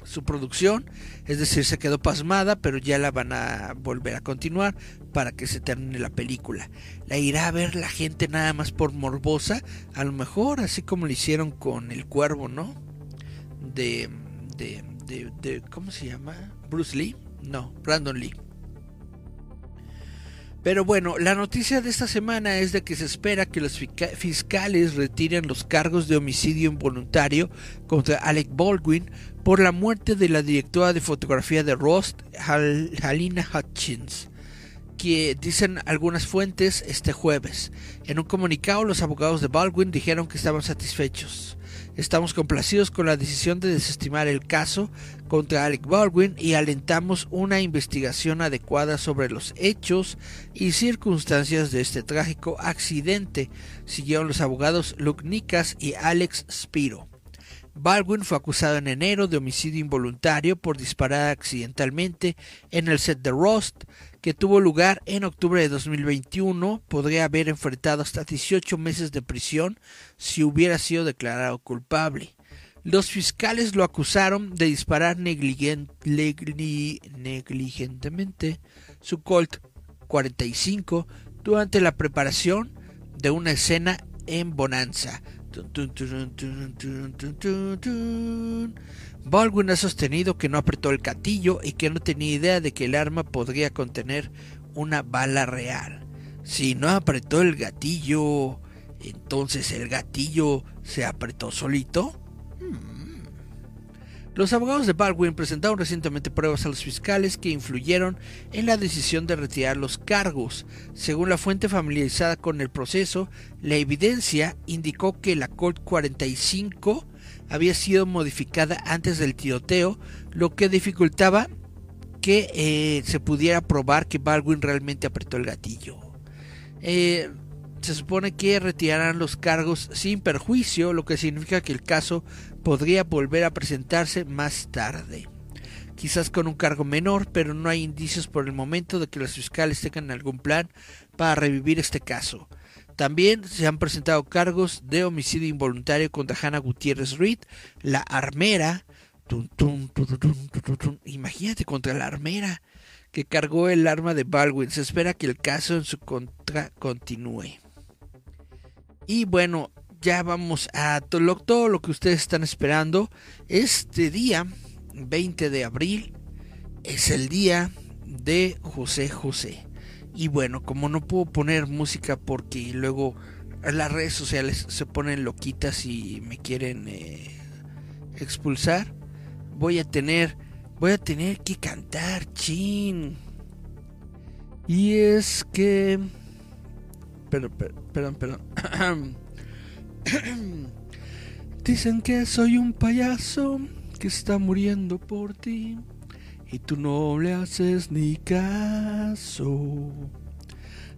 su producción, es decir, se quedó pasmada, pero ya la van a volver a continuar para que se termine la película. La irá a ver la gente nada más por morbosa, a lo mejor así como lo hicieron con El Cuervo, ¿no? De, de, de, de ¿cómo se llama? Bruce Lee, no, Brandon Lee. Pero bueno, la noticia de esta semana es de que se espera que los fiscales retiren los cargos de homicidio involuntario contra Alec Baldwin por la muerte de la directora de fotografía de Rust, Halina Hutchins, que dicen algunas fuentes este jueves. En un comunicado, los abogados de Baldwin dijeron que estaban satisfechos. Estamos complacidos con la decisión de desestimar el caso contra Alec Baldwin y alentamos una investigación adecuada sobre los hechos y circunstancias de este trágico accidente, siguieron los abogados Luke Nicas y Alex Spiro. Baldwin fue acusado en enero de homicidio involuntario por disparar accidentalmente en el set de Rust, que tuvo lugar en octubre de 2021. Podría haber enfrentado hasta 18 meses de prisión si hubiera sido declarado culpable. Los fiscales lo acusaron de disparar negligentemente su Colt 45 durante la preparación de una escena en Bonanza, Baldwin ha sostenido que no apretó el gatillo y que no tenía idea de que el arma podría contener una bala real. Si no apretó el gatillo, entonces el gatillo se apretó solito. Los abogados de Baldwin presentaron recientemente pruebas a los fiscales que influyeron en la decisión de retirar los cargos. Según la fuente familiarizada con el proceso, la evidencia indicó que la Colt 45 había sido modificada antes del tiroteo, lo que dificultaba que eh, se pudiera probar que Baldwin realmente apretó el gatillo. Eh, se supone que retirarán los cargos sin perjuicio, lo que significa que el caso podría volver a presentarse más tarde. Quizás con un cargo menor, pero no hay indicios por el momento de que los fiscales tengan algún plan para revivir este caso. También se han presentado cargos de homicidio involuntario contra Hannah Gutiérrez Reed, la armera. Imagínate contra la armera que cargó el arma de Baldwin. Se espera que el caso en su contra continúe. Y bueno, ya vamos a todo lo, que ustedes están esperando. Este día, 20 de abril, es el día de José José. Y bueno, como no puedo poner música porque luego las redes sociales se ponen loquitas y me quieren eh, expulsar, voy a tener, voy a tener que cantar, chin. Y es que Perdón, perdón, perdón. Dicen que soy un payaso que está muriendo por ti y tú no le haces ni caso.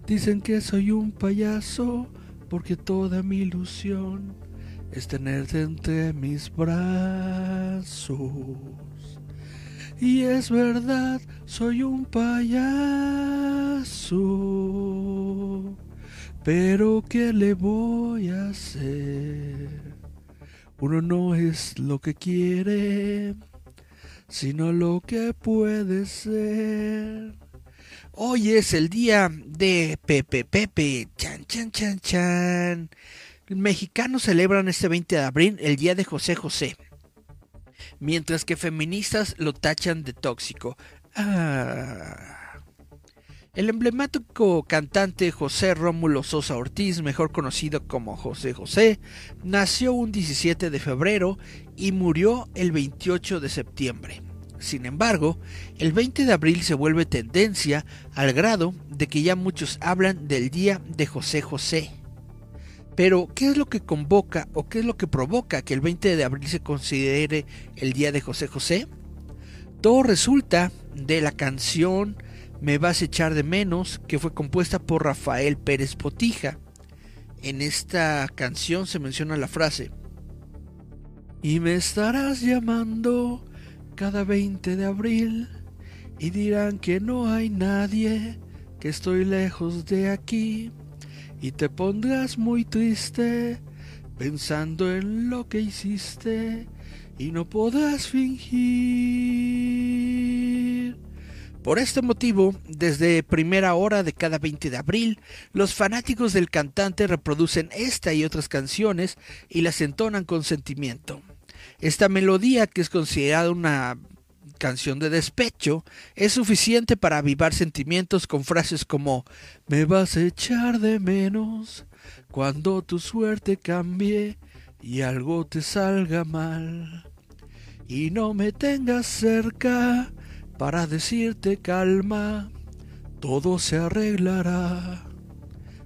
Dicen que soy un payaso porque toda mi ilusión es tenerte entre mis brazos. Y es verdad, soy un payaso. Pero ¿qué le voy a hacer? Uno no es lo que quiere, sino lo que puede ser. Hoy es el día de Pepe Pepe. Chan, chan, chan, chan. Mexicanos celebran este 20 de abril el día de José José. Mientras que feministas lo tachan de tóxico. Ah. El emblemático cantante José Rómulo Sosa Ortiz, mejor conocido como José José, nació un 17 de febrero y murió el 28 de septiembre. Sin embargo, el 20 de abril se vuelve tendencia al grado de que ya muchos hablan del día de José José. Pero, ¿qué es lo que convoca o qué es lo que provoca que el 20 de abril se considere el día de José José? Todo resulta de la canción Me vas a echar de menos, que fue compuesta por Rafael Pérez Potija. En esta canción se menciona la frase, y me estarás llamando cada 20 de abril y dirán que no hay nadie, que estoy lejos de aquí y te pondrás muy triste pensando en lo que hiciste y no podrás fingir. Por este motivo, desde primera hora de cada 20 de abril, los fanáticos del cantante reproducen esta y otras canciones y las entonan con sentimiento. Esta melodía, que es considerada una canción de despecho, es suficiente para avivar sentimientos con frases como Me vas a echar de menos cuando tu suerte cambie y algo te salga mal. Y no me tengas cerca para decirte calma, todo se arreglará.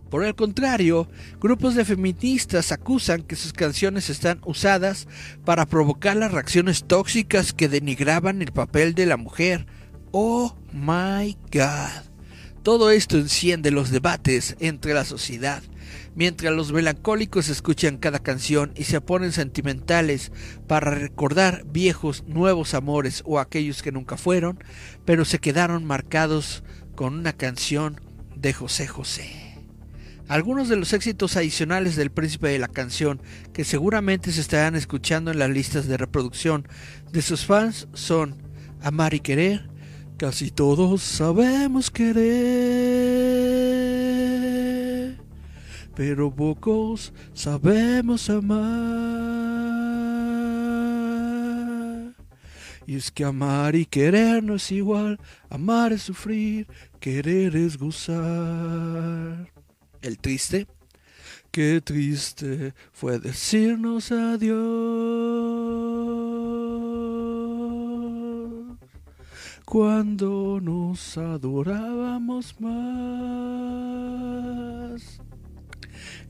Por el contrario, grupos de feministas acusan que sus canciones están usadas para provocar las reacciones tóxicas que denigraban el papel de la mujer. Oh my god. Todo esto enciende los debates entre la sociedad. Mientras los melancólicos escuchan cada canción y se ponen sentimentales para recordar viejos, nuevos amores o aquellos que nunca fueron, pero se quedaron marcados con una canción de José José. Algunos de los éxitos adicionales del príncipe de la canción que seguramente se estarán escuchando en las listas de reproducción de sus fans son Amar y Querer, Casi todos sabemos querer, pero pocos sabemos amar. Y es que amar y querer no es igual, amar es sufrir, querer es gozar el triste. Qué triste fue decirnos adiós. Cuando nos adorábamos más.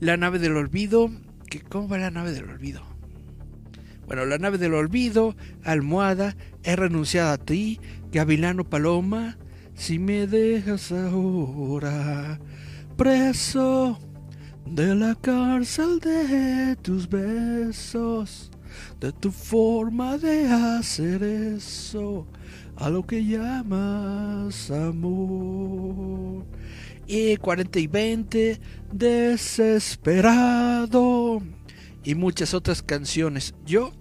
La nave del olvido. ¿Qué, ¿Cómo va la nave del olvido? Bueno, la nave del olvido, almohada, he renunciado a ti, gavilano paloma, si me dejas ahora preso de la cárcel de tus besos, de tu forma de hacer eso, a lo que llamas amor. Y 40 y 20, desesperado, y muchas otras canciones. Yo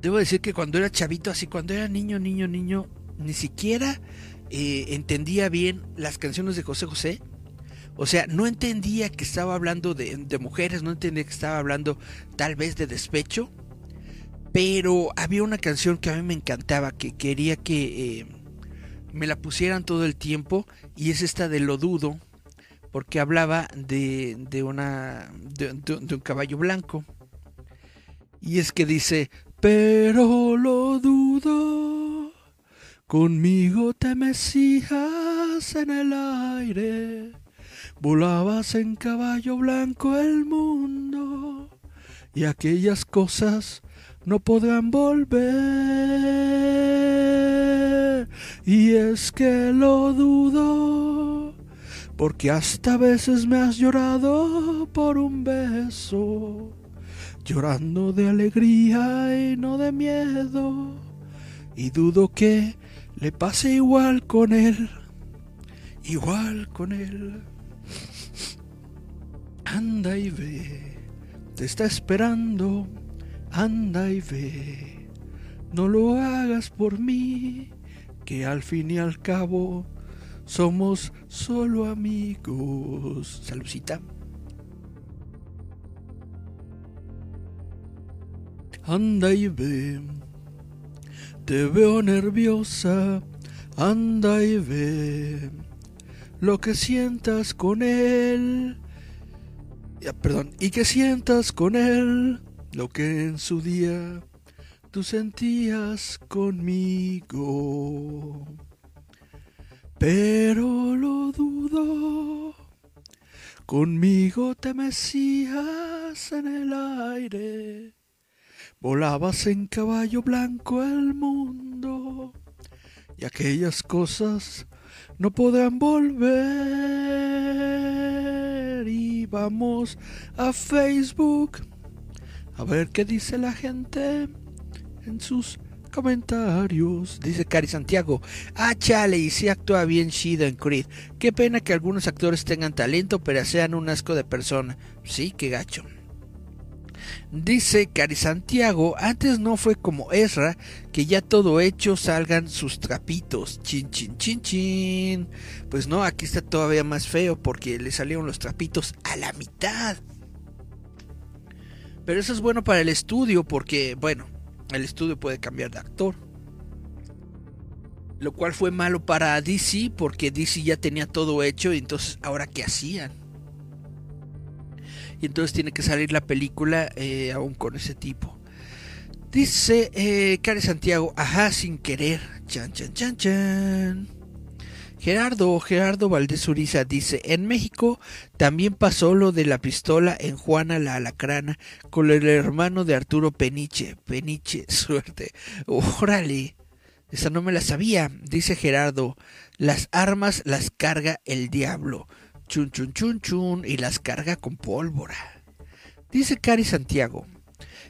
debo decir que cuando era chavito, así cuando era niño, niño, niño, ni siquiera eh, entendía bien las canciones de José José o sea, no entendía que estaba hablando de, mujeres, no entendía que estaba hablando tal vez de despecho. Pero había una canción que a mí me encantaba, que quería que eh, me la pusieran todo el tiempo, y es esta de Lo Dudo, porque hablaba de, de, una, de, un caballo blanco. Y es que dice, pero lo dudo, conmigo te mesijas en el aire Volabas en caballo blanco el mundo y aquellas cosas no podrán volver. Y es que lo dudo, porque hasta veces me has llorado por un beso, llorando de alegría y no de miedo. Y dudo que le pase igual con él, igual con él. Anda y ve, te está esperando, anda y ve. No lo hagas por mí, que al fin y al cabo somos solo amigos. Salucita. Anda y ve, te veo nerviosa, anda y ve lo que sientas con él. Perdón, y que sientas con él lo que en su día tú sentías conmigo. Pero lo dudo, conmigo te mecías en el aire, volabas en caballo blanco el mundo y aquellas cosas no podrán volver. Y vamos a Facebook a ver qué dice la gente en sus comentarios. Dice Cari Santiago. Ah, chale, y si actúa bien Shida en Creed. Qué pena que algunos actores tengan talento, pero sean un asco de persona. Sí, qué gacho. Dice Cari Santiago, antes no fue como Ezra, que ya todo hecho salgan sus trapitos. Chin, chin, chin, chin. Pues no, aquí está todavía más feo porque le salieron los trapitos a la mitad. Pero eso es bueno para el estudio porque, bueno, el estudio puede cambiar de actor. Lo cual fue malo para DC porque DC ya tenía todo hecho y entonces ahora qué hacían. Y entonces tiene que salir la película eh, aún con ese tipo. Dice eh, Santiago, ajá, sin querer. Chan, chan, chan, chan. Gerardo, Gerardo Valdés Uriza dice, en México también pasó lo de la pistola en Juana la Alacrana con el hermano de Arturo Peniche. Peniche, suerte. Órale, esa no me la sabía, dice Gerardo. Las armas las carga el diablo. Chun, chun, chun, chun, y las carga con pólvora. Dice Cari Santiago,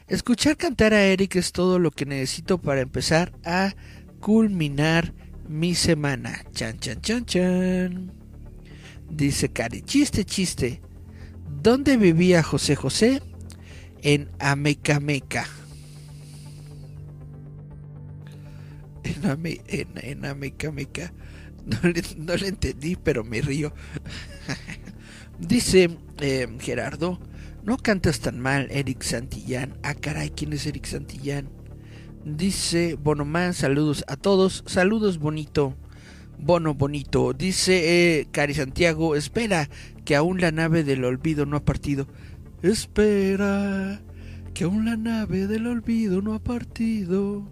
escuchar cantar a Eric es todo lo que necesito para empezar a culminar mi semana. Chan, chan, chan, chan. Dice Cari, chiste, chiste. ¿Dónde vivía José José? En Amecameca. En, Ame, en, Amecameca. No le, no le, entendí, pero me río. Dice eh, Gerardo, no cantas tan mal, Eric Santillán. Ah, caray, ¿quién es Eric Santillán? Dice Bonomán, saludos a todos. Saludos, bonito. Bono, bonito. Dice eh, Cari Santiago, espera, que aún la nave del olvido no ha partido. Espera, que aún la nave del olvido no ha partido.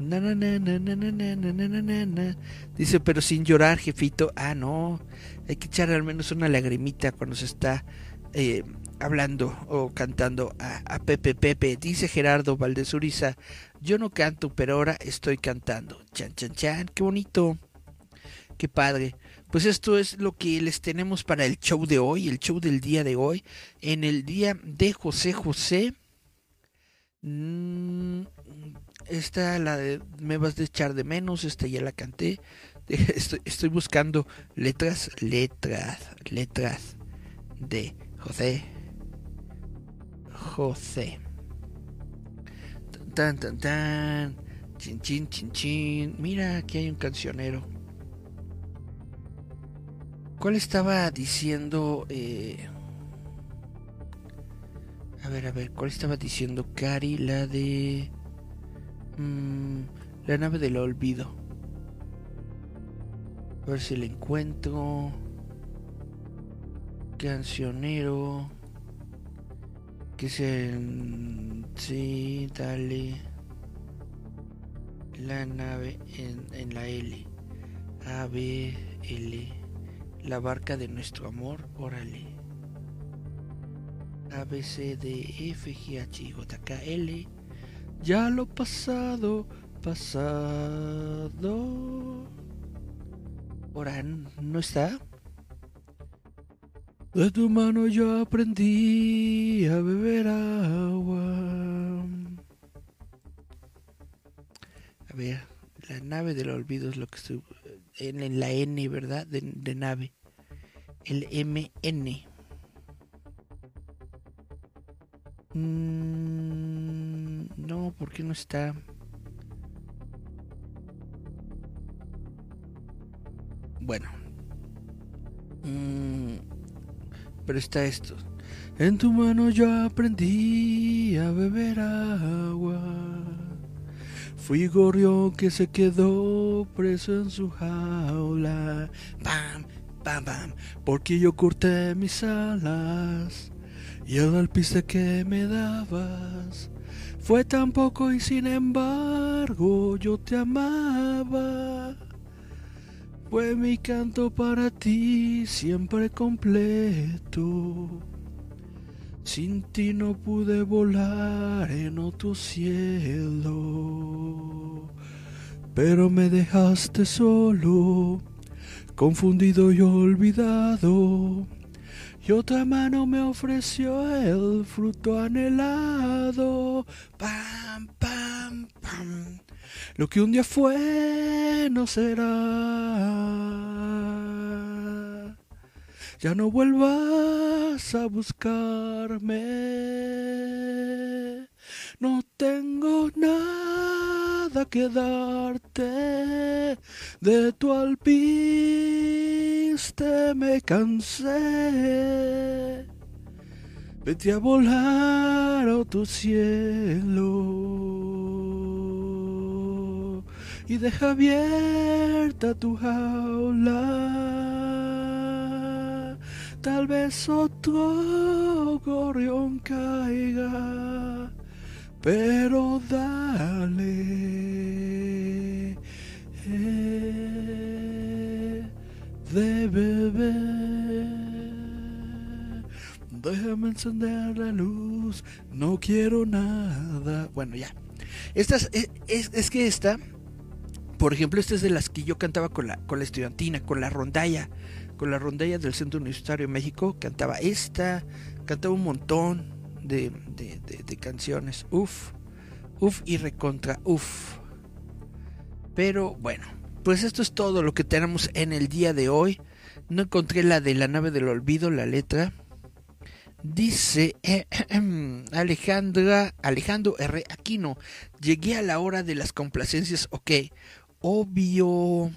Na, na, na, Dice, pero sin llorar, jefito. Ah, no. Hay que echar al menos una lagrimita cuando se está eh, hablando o cantando a, Pepe Pepe. Dice Gerardo Valdezuriza, yo no canto, pero ahora estoy cantando. Chan, chan, chan, qué bonito. Qué padre. Pues esto es lo que les tenemos para el show de hoy, el show del día de hoy. En el día de José José. Mm, esta la de Me vas a echar de menos, esta ya la canté. Estoy, estoy buscando letras, letras, letras de José José. Tan, tan, tan. Chin, chin, chin, chin. Mira, aquí hay un cancionero. ¿Cuál estaba diciendo? Eh... A ver, a ver, ¿cuál estaba diciendo Cari? La de... Mm, la nave del olvido. A ver si la encuentro. Cancionero que se... Sí, dale. La nave en, en la L. A, B, L. La barca de nuestro amor, órale. A, B, C, D, F, G, H, I, J, K, L. Ya lo pasado, pasado. Ahora, ¿no está? De tu mano yo aprendí a beber agua. A ver, la nave del olvido es lo que estoy... En, la N, ¿verdad? De, nave. El MN. Mm, no, ¿por qué no está? Bueno, Mm, pero está esto. En tu mano yo aprendí a beber agua. Fui gorrión que se quedó preso en su jaula. Pam, pam, pam. Porque yo corté mis alas. Y el alpiste que me dabas fue tan poco y sin embargo yo te amaba. Fue mi canto para ti siempre completo. Sin ti no pude volar en otro cielo. Pero me dejaste solo, confundido y olvidado. Y otra mano me ofreció el fruto anhelado. Pam, pam, pam. Lo que un día fue no será. Ya no vuelvas a buscarme. No tengo nada que darte. De tu alpiste me cansé. Vete a volar a tu cielo y deja abierta tu jaula. Tal vez otro gorrión caiga, pero dale eh, de beber. Déjame encender la luz, no quiero nada. Bueno, ya. Esta es, es, es que esta, por ejemplo, esta es de las que yo cantaba con la, con la estudiantina, con la rondalla, con la rondalla del Centro Universitario de México. Cantaba esta, cantaba un montón de, de, canciones. Uf, uf y recontra, uf. Pero bueno, pues esto es todo lo que tenemos en el día de hoy. No encontré la de la nave del olvido, la letra. Dice Alejandra, Alejandro R. Aquino, llegué a la hora de las complacencias, ok, obvio.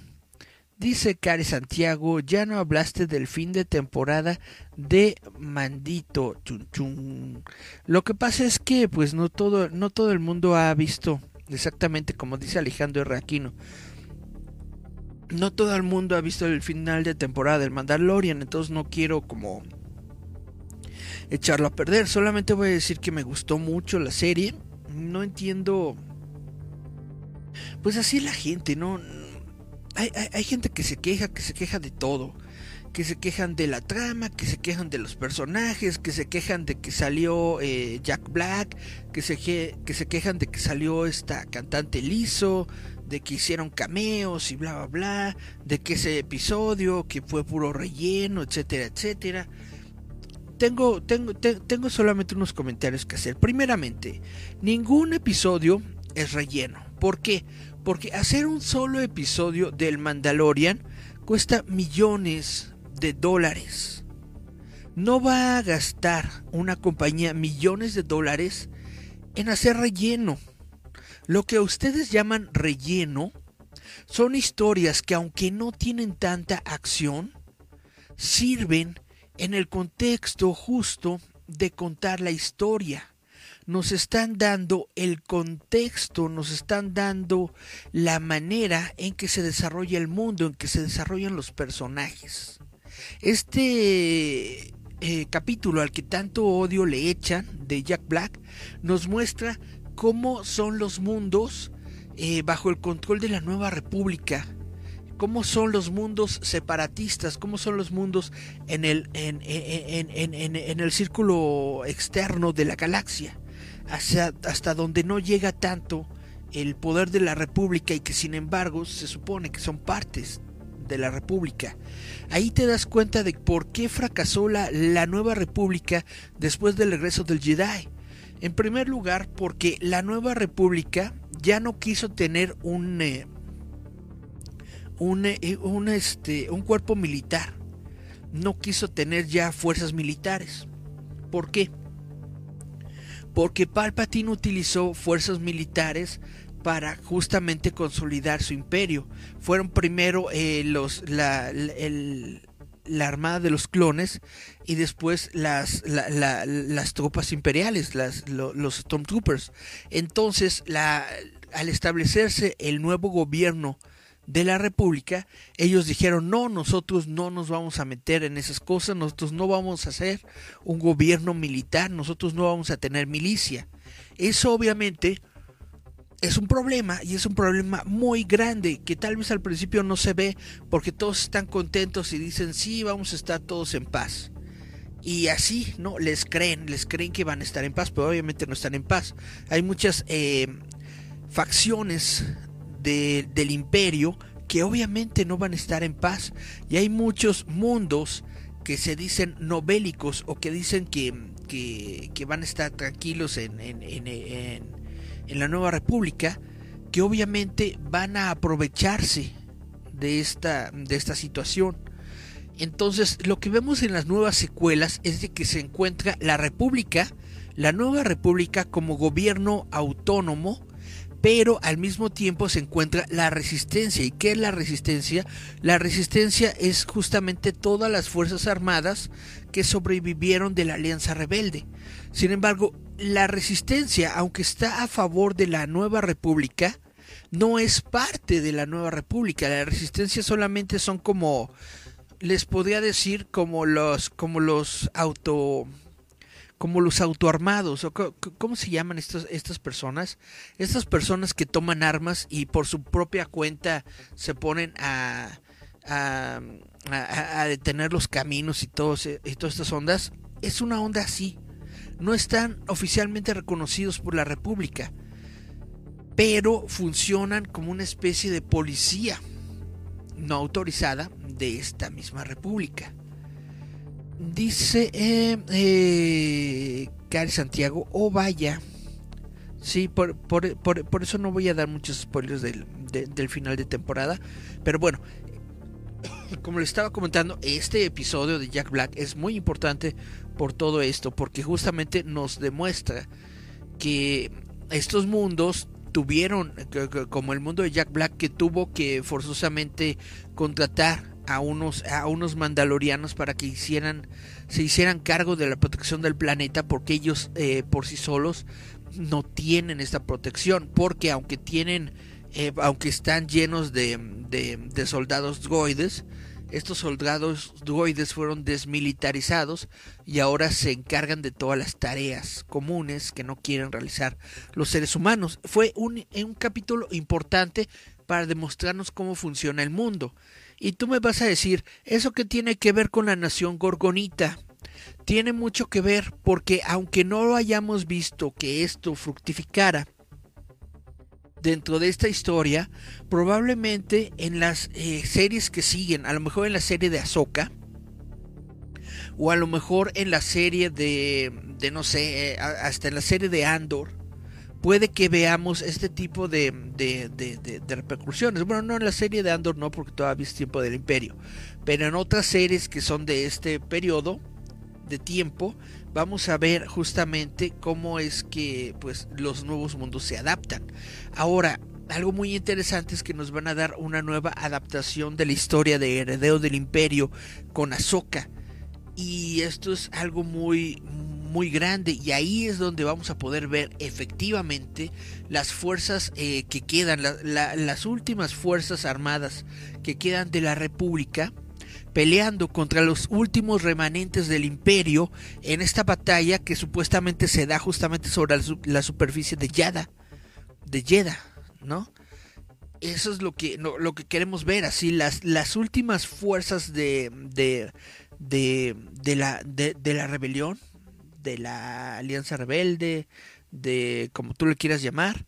Dice Care Santiago, ya no hablaste del fin de temporada de Mandito. Chun, chun. Lo que pasa es que pues no todo, no todo el mundo ha visto exactamente como dice Alejandro R. Aquino. No todo el mundo ha visto el final de temporada del Mandalorian, entonces no quiero como echarlo a perder. Solamente voy a decir que me gustó mucho la serie. No entiendo. Pues así la gente, ¿no? Hay, hay, gente que se queja, que se queja de todo. Que se quejan de la trama, que se quejan de los personajes, que se quejan de que salió eh, Jack Black, que se, que se quejan de que salió esta cantante liso, de que hicieron cameos y bla bla bla, de que ese episodio que fue puro relleno, etcétera, etcétera tengo, tengo, te, tengo solamente unos comentarios que hacer. Primeramente, ningún episodio es relleno. ¿Por qué? Porque hacer un solo episodio del Mandalorian cuesta millones de dólares. No va a gastar una compañía millones de dólares en hacer relleno. Lo que ustedes llaman relleno son historias que aunque no tienen tanta acción, sirven en el contexto justo de contar la historia. Nos están dando el contexto, nos están dando la manera en que se desarrolla el mundo, en que se desarrollan los personajes. Este eh, capítulo al que tanto odio le echan de Jack Black nos muestra cómo son los mundos eh, bajo el control de la nueva república cómo son los mundos separatistas, cómo son los mundos en el, en, en, en, en el círculo externo de la galaxia, hasta, hasta donde no llega tanto el poder de la República y que sin embargo se supone que son partes de la República. Ahí te das cuenta de por qué fracasó la, la nueva República después del regreso del Jedi. En primer lugar, porque la nueva República ya no quiso tener un... Eh, un, eh, un, este, un cuerpo militar. No quiso tener ya fuerzas militares. ¿Por qué? Porque Palpatine utilizó fuerzas militares para justamente consolidar su imperio. Fueron primero eh, la, armada de los clones y después las, tropas imperiales, los Stormtroopers. Entonces, al establecerse el nuevo gobierno de la República, ellos dijeron, no, nosotros no nos vamos a meter en esas cosas, nosotros no vamos a hacer un gobierno militar, nosotros no vamos a tener milicia. Eso obviamente es un problema y es un problema muy grande que tal vez al principio no se ve porque todos están contentos y dicen, sí, vamos a estar todos en paz. Y así, ¿no? Les creen, les creen que van a estar en paz, pero obviamente no están en paz. Hay muchas eh, facciones del imperio que obviamente no van a estar en paz. Y hay muchos mundos que se dicen no bélicos o que dicen que, que, van a estar tranquilos en, en, en, en, la nueva república, que obviamente van a aprovecharse de esta, de esta situación. Entonces, lo que vemos en las nuevas secuelas es de que se encuentra la república, la nueva república como gobierno autónomo, pero al mismo tiempo se encuentra la resistencia. ¿Y qué es la resistencia? La resistencia es justamente todas las fuerzas armadas que sobrevivieron de la Alianza Rebelde. Sin embargo, la resistencia, aunque está a favor de la nueva república, no es parte de la nueva república. La resistencia solamente son como, les podría decir, como los, como los auto como los autoarmados, o ¿cómo se llaman estas personas? Estas personas que toman armas y por su propia cuenta se ponen a, a, a, detener los caminos y, todos, y todas estas ondas. Es una onda así. No están oficialmente reconocidos por la República, pero funcionan como una especie de policía no autorizada de esta misma República. Dice eh, eh, Cari Santiago, oh vaya. Sí, por, por, por, eso no voy a dar muchos spoilers del, del final de temporada. Pero bueno, como les estaba comentando, este episodio de Jack Black es muy importante por todo esto, porque justamente nos demuestra que estos mundos tuvieron, como el mundo de Jack Black, que tuvo que forzosamente contratar a unos, a unos mandalorianos para que hicieran, se hicieran cargo de la protección del planeta porque ellos eh, por sí solos no tienen esta protección porque aunque tienen eh, aunque están llenos de, de, soldados droides estos soldados droides fueron desmilitarizados y ahora se encargan de todas las tareas comunes que no quieren realizar los seres humanos. Fue un, un capítulo importante para demostrarnos cómo funciona el mundo. Y tú me vas a decir, ¿eso qué tiene que ver con la nación gorgonita? Tiene mucho que ver porque aunque no lo hayamos visto que esto fructificara, dentro de esta historia, probablemente en las eh, series que siguen, a lo mejor en la serie de Ahsoka, o a lo mejor en la serie de, de no sé, eh, hasta en la serie de Andor, puede que veamos este tipo de, de, repercusiones. Bueno, no en la serie de Andor, no, porque todavía es tiempo del Imperio, pero en otras series que son de este periodo de tiempo, vamos a ver justamente cómo es que pues los nuevos mundos se adaptan. Ahora, algo muy interesante es que nos van a dar una nueva adaptación de la historia de Heredero del Imperio con Ahsoka. Y esto es algo muy, muy grande y ahí es donde vamos a poder ver efectivamente las fuerzas eh, que quedan, las últimas fuerzas armadas que quedan de la República peleando contra los últimos remanentes del imperio en esta batalla que supuestamente se da justamente sobre la, superficie de Yada, de Yeda, ¿no? Eso es lo que, lo que queremos ver, así las, las últimas fuerzas de, de, de, la, de, de la rebelión, de la Alianza Rebelde, de como tú le quieras llamar,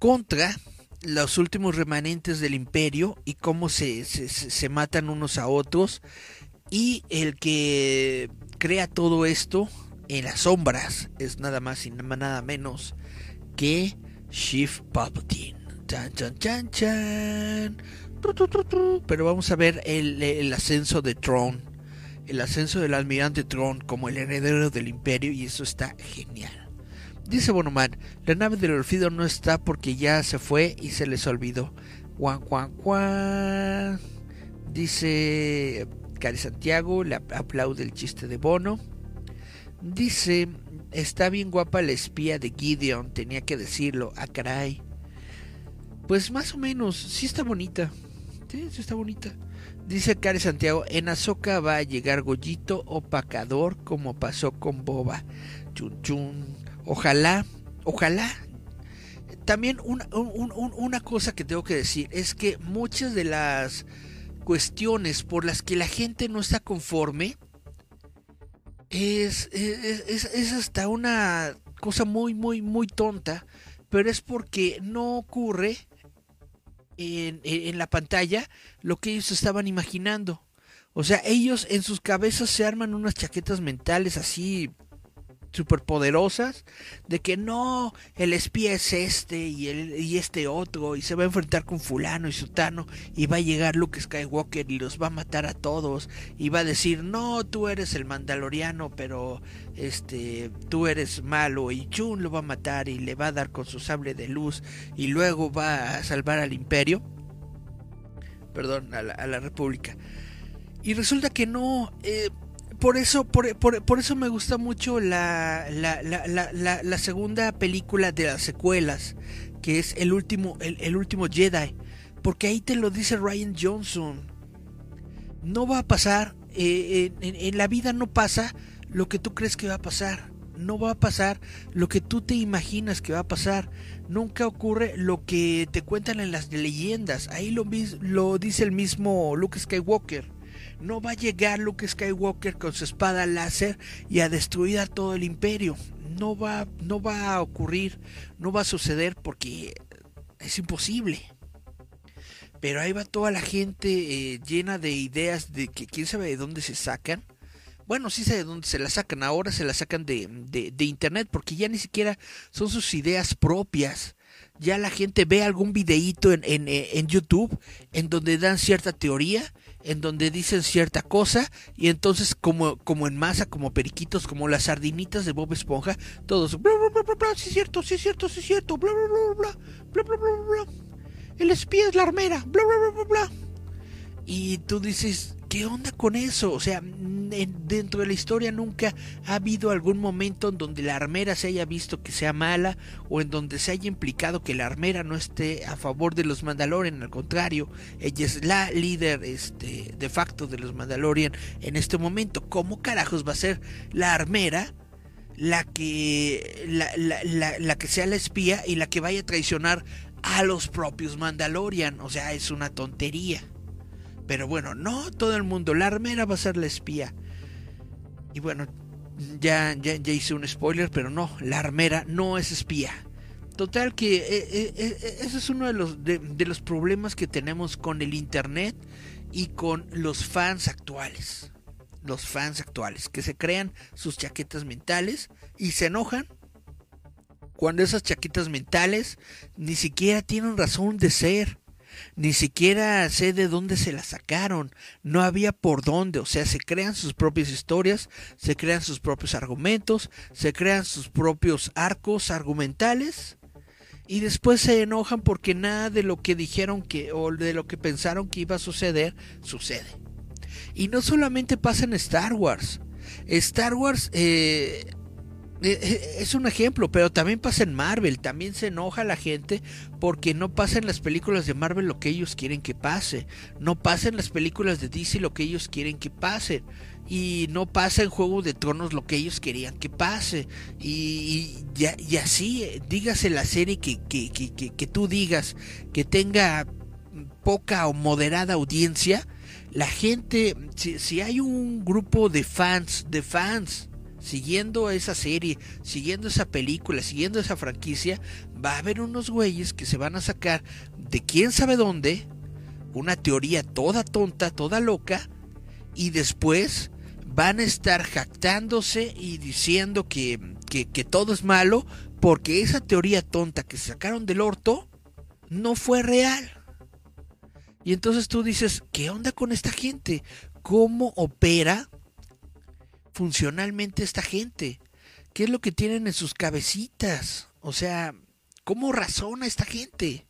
contra los últimos remanentes del imperio y cómo se, se, matan unos a otros. Y el que crea todo esto en las sombras es nada más y nada menos que Shift Palpatine. Chan, chan, chan, chan. Pero vamos a ver el ascenso de Tron el ascenso del almirante Tron como el heredero del imperio y eso está genial. Dice Bonoman, la nave del Orfido no está porque ya se fue y se les olvidó. Juan, Juan, Juan. Dice Cari Santiago le aplaude el chiste de Bono. Dice, está bien guapa la espía de Gideon, tenía que decirlo, a ah, caray. Pues más o menos, sí está bonita. Sí está bonita. Dice Cari Santiago, en Azoka va a llegar Gollito opacador como pasó con Boba. Chun chun. Ojalá, ojalá. También una, una cosa que tengo que decir es que muchas de las cuestiones por las que la gente no está conforme es, es, es, hasta una cosa muy, muy, muy tonta, pero es porque no ocurre en, en, la pantalla lo que ellos estaban imaginando. O sea, ellos en sus cabezas se arman unas chaquetas mentales así superpoderosas de que no, el espía es este y, el, y este otro y se va a enfrentar con fulano y sutano y va a llegar Luke Skywalker y los va a matar a todos y va a decir no, tú eres el mandaloriano pero este tú eres malo y Jun lo va a matar y le va a dar con su sable de luz y luego va a salvar al imperio perdón a la, a la república y resulta que no eh, por eso, por, por, eso me gusta mucho la, la, la, la, segunda película de las secuelas, que es el último, el, último Jedi. Porque ahí te lo dice Ryan Johnson. No va a pasar, eh, en, en la vida no pasa lo que tú crees que va a pasar. No va a pasar lo que tú te imaginas que va a pasar. Nunca ocurre lo que te cuentan en las leyendas. Ahí lo, lo dice el mismo Luke Skywalker no va a llegar Luke Skywalker con su espada láser y a destruir a todo el imperio. No va, no va a ocurrir, no va a suceder porque es imposible. Pero ahí va toda la gente eh, llena de ideas de que quién sabe de dónde se sacan. Bueno, sí sé de dónde se las sacan. Ahora se las sacan de, de internet porque ya ni siquiera son sus ideas propias ya la gente ve algún videíto en, en, en, YouTube en donde dan cierta teoría en donde dicen cierta cosa y entonces como, como en masa, como periquitos, como las sardinitas de Bob Esponja, todos bla bla bla bla, bla sí es cierto, sí es cierto, sí es cierto, bla bla bla bla bla bla bla bla El espía es la armera, bla bla bla bla bla. Y tú dices, ¿qué onda con eso? O sea, dentro de la historia nunca ha habido algún momento en donde la armera se haya visto que sea mala o en donde se haya implicado que la armera no esté a favor de los Mandalorian, al contrario, ella es la líder este, de facto de los Mandalorian en este momento. ¿Cómo carajos va a ser la armera? la que la, la, la, que sea la espía y la que vaya a traicionar a los propios Mandalorian. O sea, es una tontería. Pero bueno, no todo el mundo. La armera va a ser la espía. Y bueno, ya, ya, ya hice un spoiler, pero no, la armera no es espía. Total que eh, eh, eh, ese es uno de los, de, los problemas que tenemos con el Internet y con los fans actuales. Los fans actuales, que se crean sus chaquetas mentales y se enojan cuando esas chaquetas mentales ni siquiera tienen razón de ser ni siquiera sé de dónde se la sacaron, no había por dónde, o sea, se crean sus propias historias, se crean sus propios argumentos, se crean sus propios arcos argumentales y después se enojan porque nada de lo que dijeron que o de lo que pensaron que iba a suceder sucede. Y no solamente pasa en Star Wars. Star Wars eh, es un ejemplo, pero también pasa en Marvel, también se enoja la gente porque no pasa en las películas de Marvel lo que ellos quieren que pase, no pasa en las películas de DC lo que ellos quieren que pase, y no pasa en Juego de Tronos lo que ellos querían que pase, y, y, así, eh, dígase la serie que, que, que, que tú digas que tenga poca o moderada audiencia, la gente, si, si hay un grupo de fans, de fans, siguiendo esa serie, siguiendo esa película, siguiendo esa franquicia, va a haber unos güeyes que se van a sacar de quién sabe dónde una teoría toda tonta, toda loca, y después van a estar jactándose y diciendo que, que, todo es malo porque esa teoría tonta que sacaron del orto no fue real. Y entonces tú dices, ¿qué onda con esta gente? ¿Cómo opera funcionalmente esta gente? ¿Qué es lo que tienen en sus cabecitas? O sea, ¿cómo razona esta gente?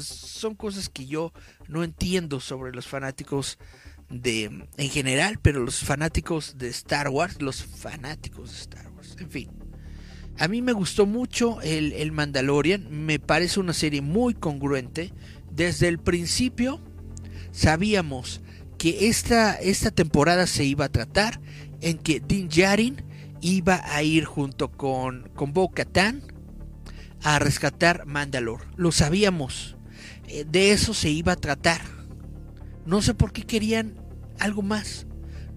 Son cosas que yo no entiendo sobre los fanáticos de en general, pero los fanáticos de Star Wars, los fanáticos de Star Wars, en fin. A mí me gustó mucho el, el Mandalorian, me parece una serie muy congruente. Desde el principio sabíamos que esta, esta temporada se iba a tratar en que Din Djarin iba a ir junto con, con Bo Katan a rescatar Mandalore. Lo sabíamos. Eh, de eso se iba a tratar. No sé por qué querían algo más.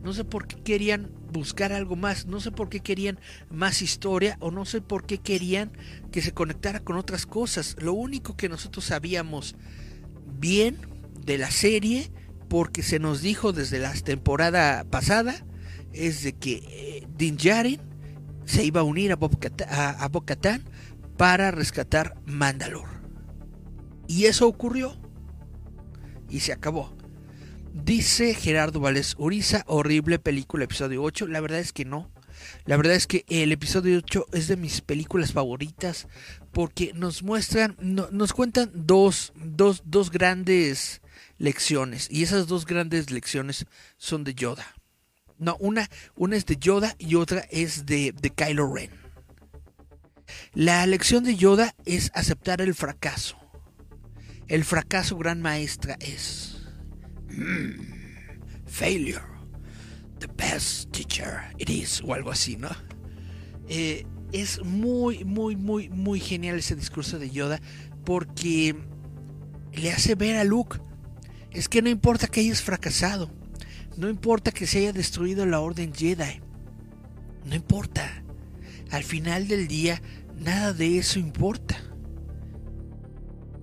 No sé por qué querían buscar algo más. No sé por qué querían más historia o no sé por qué querían que se conectara con otras cosas. Lo único que nosotros sabíamos bien de la serie, porque se nos dijo desde la temporada pasada, es de que eh, Din Djarin se iba a unir a Bo-Katan para rescatar Mandalore. Y eso ocurrió. Y se acabó. Dice Gerardo Valdés Uriza, horrible película, episodio 8. La verdad es que no. La verdad es que el episodio 8 es de mis películas favoritas porque nos muestran, nos cuentan dos, dos, dos grandes lecciones. Y esas dos grandes lecciones son de Yoda. No, una, una es de Yoda y otra es de, de Kylo Ren. La lección de Yoda es aceptar el fracaso. El fracaso gran maestra es mm, failure. The best teacher it is o algo así, ¿no? Eh, es muy, muy, muy, muy genial ese discurso de Yoda porque le hace ver a Luke es que no importa que hayas fracasado, no importa que se haya destruido la Orden Jedi. No importa. Al final del día, nada de eso importa.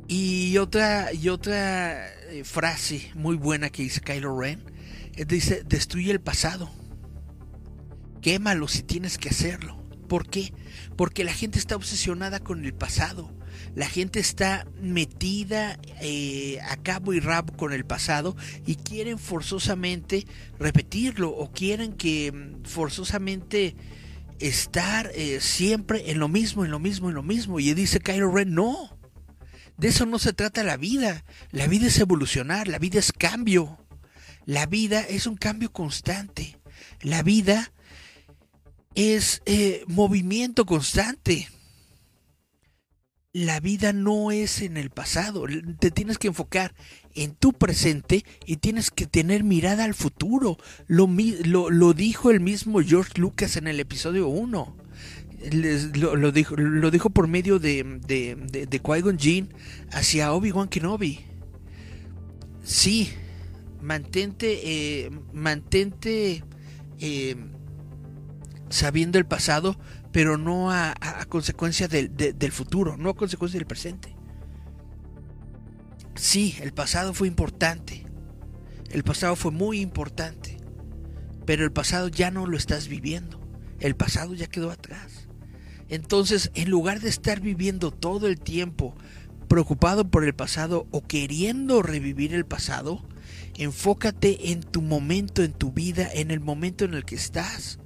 Y otra, y otra eh, frase muy buena que dice Kylo Ren, dice, destruye el pasado. Quémalo si tienes que hacerlo. ¿Por qué? Porque la gente está obsesionada con el pasado la gente está metida eh, a cabo y rabo con el pasado y quieren forzosamente repetirlo o quieren que mm, forzosamente estar eh, siempre en lo mismo, en lo mismo, en lo mismo. Y dice Kylo Ren, no. De eso no se trata la vida. La vida es evolucionar, la vida es cambio. La vida es un cambio constante. La vida es eh, movimiento constante la vida no es en el pasado, te tienes que enfocar en tu presente y tienes que tener mirada al futuro. Lo, lo, dijo el mismo George Lucas en el episodio 1. Lo, dijo, lo dijo por medio de, de, de, Qui-Gon Jinn hacia Obi-Wan Kenobi. Sí, mantente, eh, mantente eh, sabiendo el pasado, pero no a, consecuencia del, del futuro, no a consecuencia del presente. Sí, el pasado fue importante, el pasado fue muy importante, pero el pasado ya no lo estás viviendo, el pasado ya quedó atrás. Entonces, en lugar de estar viviendo todo el tiempo preocupado por el pasado o queriendo revivir el pasado, enfócate en tu momento, en tu vida, en el momento en el que estás.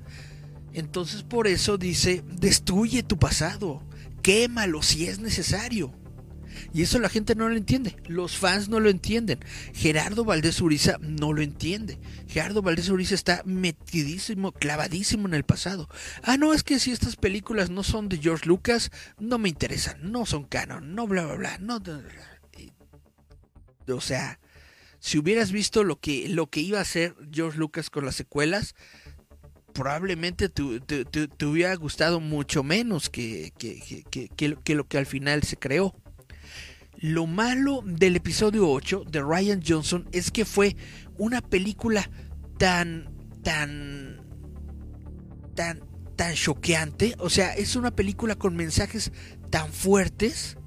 Entonces por eso dice, destruye tu pasado, quémalo si es necesario. Y eso la gente no lo entiende, los fans no lo entienden. Gerardo Valdés Uriza no lo entiende. Gerardo Valdés Uriza está metidísimo, clavadísimo en el pasado. Ah, no, es que si estas películas no son de George Lucas, no me interesan, no son canon, no bla bla bla, no. O sea, si hubieras visto lo que, lo que iba a hacer George Lucas con las secuelas, probablemente te, hubiera gustado mucho menos que, que, lo que al final se creó. Lo malo del episodio 8 de Ryan Johnson es que fue una película tan, tan, tan, tan choqueante. O sea, es una película con mensajes tan fuertes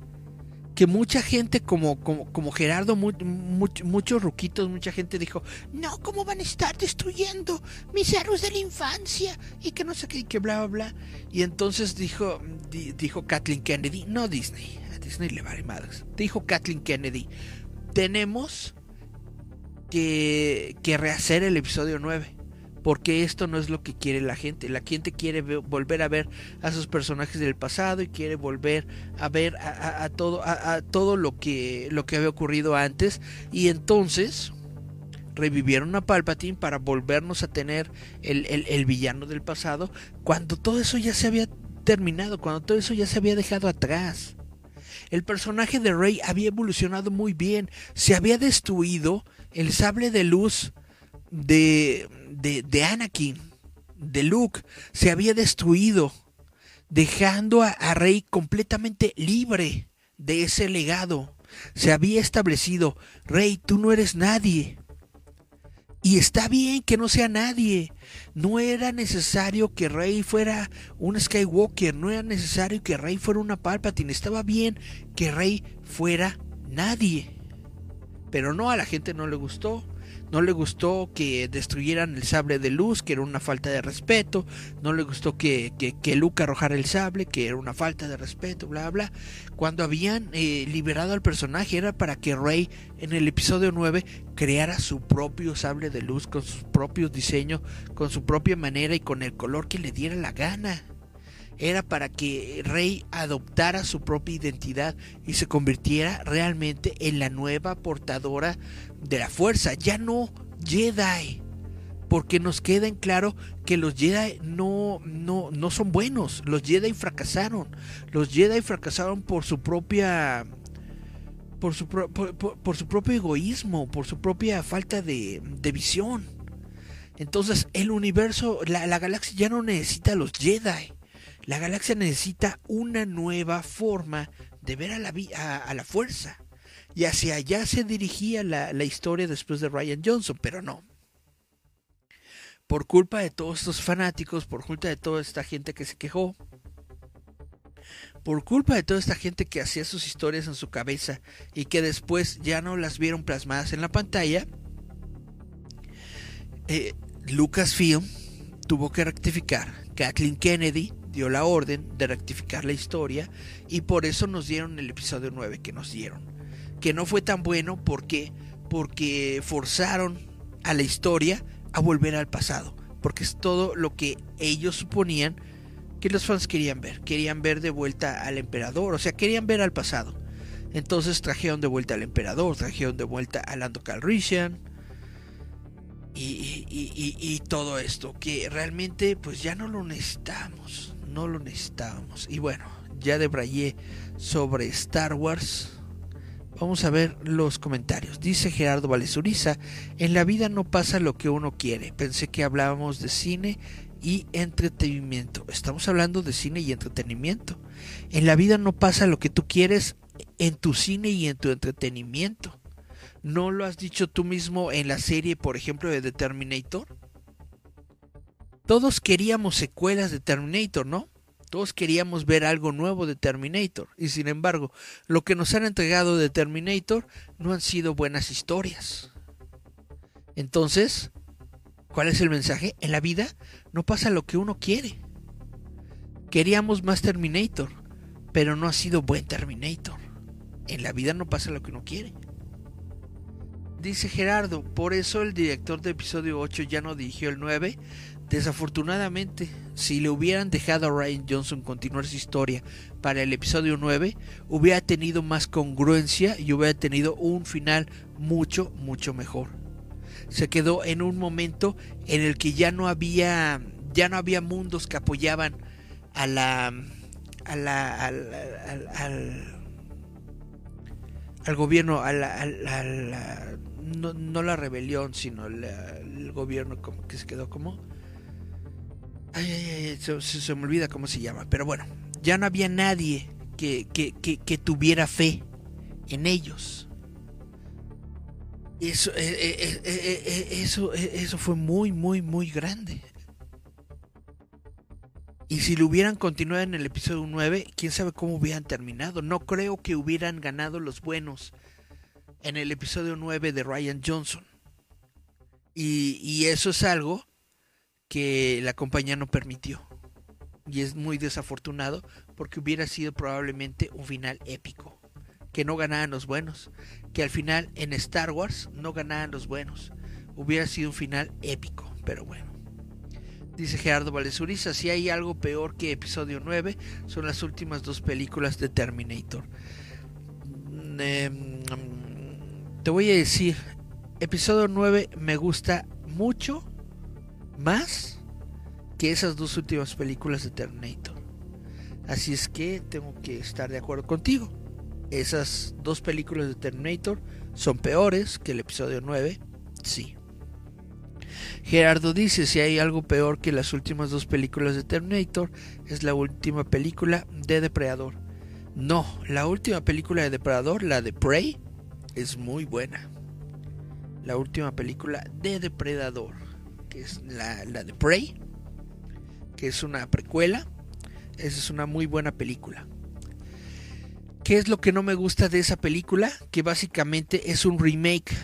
que mucha gente como, como, como Gerardo, muchos ruquitos, mucha gente dijo, no, ¿cómo van a estar destruyendo mis héroes de la infancia? Y que no sé qué, que bla, bla, bla. Y entonces dijo, dijo Kathleen Kennedy, no Disney, a Disney le vale madres. Dijo Kathleen Kennedy, tenemos que, que rehacer el episodio 9 porque esto no es lo que quiere la gente. La gente quiere volver a ver a sus personajes del pasado y quiere volver a ver a, todo, a, todo lo que, lo que había ocurrido antes. Y entonces revivieron a Palpatine para volvernos a tener el, el, villano del pasado, cuando todo eso ya se había terminado, cuando todo eso ya se había dejado atrás. El personaje de Rey había evolucionado muy bien, se había destruido el sable de luz de, de, de Anakin, de Luke, se había destruido, dejando a Rey completamente libre de ese legado. Se había establecido, Rey, tú no eres nadie. Y está bien que no sea nadie. No era necesario que Rey fuera un Skywalker, no era necesario que Rey fuera una Palpatine, estaba bien que Rey fuera nadie. Pero no, a la gente no le gustó. No le gustó que destruyeran el sable de luz, que era una falta de respeto. No le gustó que, que, Luke arrojara el sable, que era una falta de respeto, bla, bla. Cuando habían eh, liberado al personaje era para que Rey en el episodio 9 creara su propio sable de luz con sus propios diseños, con su propia manera y con el color que le diera la gana era para que Rey adoptara su propia identidad y se convirtiera realmente en la nueva portadora de la fuerza, ya no Jedi. Porque nos queda en claro que los Jedi no, no, no son buenos. Los Jedi fracasaron. Los Jedi fracasaron por su propia. Por su, por, su propio egoísmo, por su propia falta de, de visión. Entonces, el universo, la, la, galaxia ya no necesita a los Jedi. La galaxia necesita una nueva forma de ver a la, a, la fuerza. Y hacia allá se dirigía la, historia después de Ryan Johnson, pero no. Por culpa de todos estos fanáticos, por culpa de toda esta gente que se quejó, por culpa de toda esta gente que hacía sus historias en su cabeza y que después ya no las vieron plasmadas en la pantalla, eh, Lucasfilm tuvo que rectificar. Kathleen Kennedy dio la orden de rectificar la historia y por eso nos dieron el episodio 9 que nos dieron que no fue tan bueno porque porque forzaron a la historia a volver al pasado, porque es todo lo que ellos suponían que los fans querían ver, querían ver de vuelta al emperador, o sea, querían ver al pasado. Entonces trajeron de vuelta al emperador, trajeron de vuelta a Lando Calrissian y, y, y, todo esto, que realmente pues ya no lo necesitamos, no lo necesitábamos. Y bueno, ya debrayé sobre Star Wars Vamos a ver los comentarios. Dice Gerardo Valesuriza, en la vida no pasa lo que uno quiere. Pensé que hablábamos de cine y entretenimiento. Estamos hablando de cine y entretenimiento. En la vida no pasa lo que tú quieres en tu cine y en tu entretenimiento. ¿No lo has dicho tú mismo en la serie, por ejemplo, de The Terminator? Todos queríamos secuelas de Terminator, ¿no? Todos queríamos ver algo nuevo de Terminator y sin embargo lo que nos han entregado de Terminator no han sido buenas historias. Entonces, ¿cuál es el mensaje? En la vida no pasa lo que uno quiere. Queríamos más Terminator, pero no ha sido buen Terminator. En la vida no pasa lo que uno quiere. Dice Gerardo, por eso el director de episodio 8 ya no dirigió el 9, Desafortunadamente, si le hubieran dejado a Ryan Johnson continuar su historia para el episodio 9, hubiera tenido más congruencia y hubiera tenido un final mucho, mucho mejor. Se quedó en un momento en el que ya no había, ya no había mundos que apoyaban a la, a la, al, al, gobierno, a la, no, la rebelión, sino el gobierno que se quedó como Ay, ay, ay, se, me olvida cómo se llama. Pero bueno, ya no había nadie que, que, tuviera fe en ellos. Eso, eh, eh, eh, eso, eso fue muy, muy, muy grande. Y si lo hubieran continuado en el episodio 9, quién sabe cómo hubieran terminado. No creo que hubieran ganado los buenos en el episodio 9 de Ryan Johnson. Y, y eso es algo que la compañía no permitió. Y es muy desafortunado porque hubiera sido probablemente un final épico. Que no ganaran los buenos. Que al final en Star Wars no ganaran los buenos. Hubiera sido un final épico. Pero bueno. Dice Gerardo Valesuriza, si hay algo peor que episodio 9, son las últimas dos películas de Terminator. Mm, em, te voy a decir, episodio 9 me gusta mucho más que esas dos últimas películas de Terminator. Así es que tengo que estar de acuerdo contigo. Esas dos películas de Terminator son peores que el episodio 9. Sí. Gerardo dice, si hay algo peor que las últimas dos películas de Terminator, es la última película de Depredador. No, la última película de Depredador, la de Prey, es muy buena. La última película de Depredador, que es la, la de Prey, que es una precuela, esa es una muy buena película. ¿Qué es lo que no me gusta de esa película? Que básicamente es un remake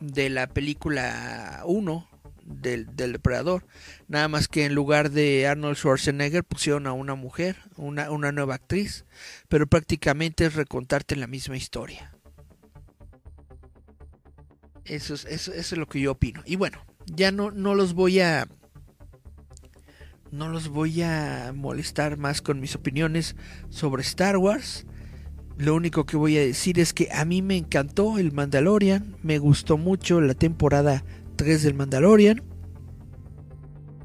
de la película 1 del, depredador. Nada más que en lugar de Arnold Schwarzenegger pusieron a una mujer, una, una nueva actriz, pero prácticamente es recontarte la misma historia. Eso es, eso, es lo que yo opino. Y bueno, ya no, no los voy a. No los voy a molestar más con mis opiniones sobre Star Wars. Lo único que voy a decir es que a mí me encantó el Mandalorian. Me gustó mucho la temporada 3 del Mandalorian.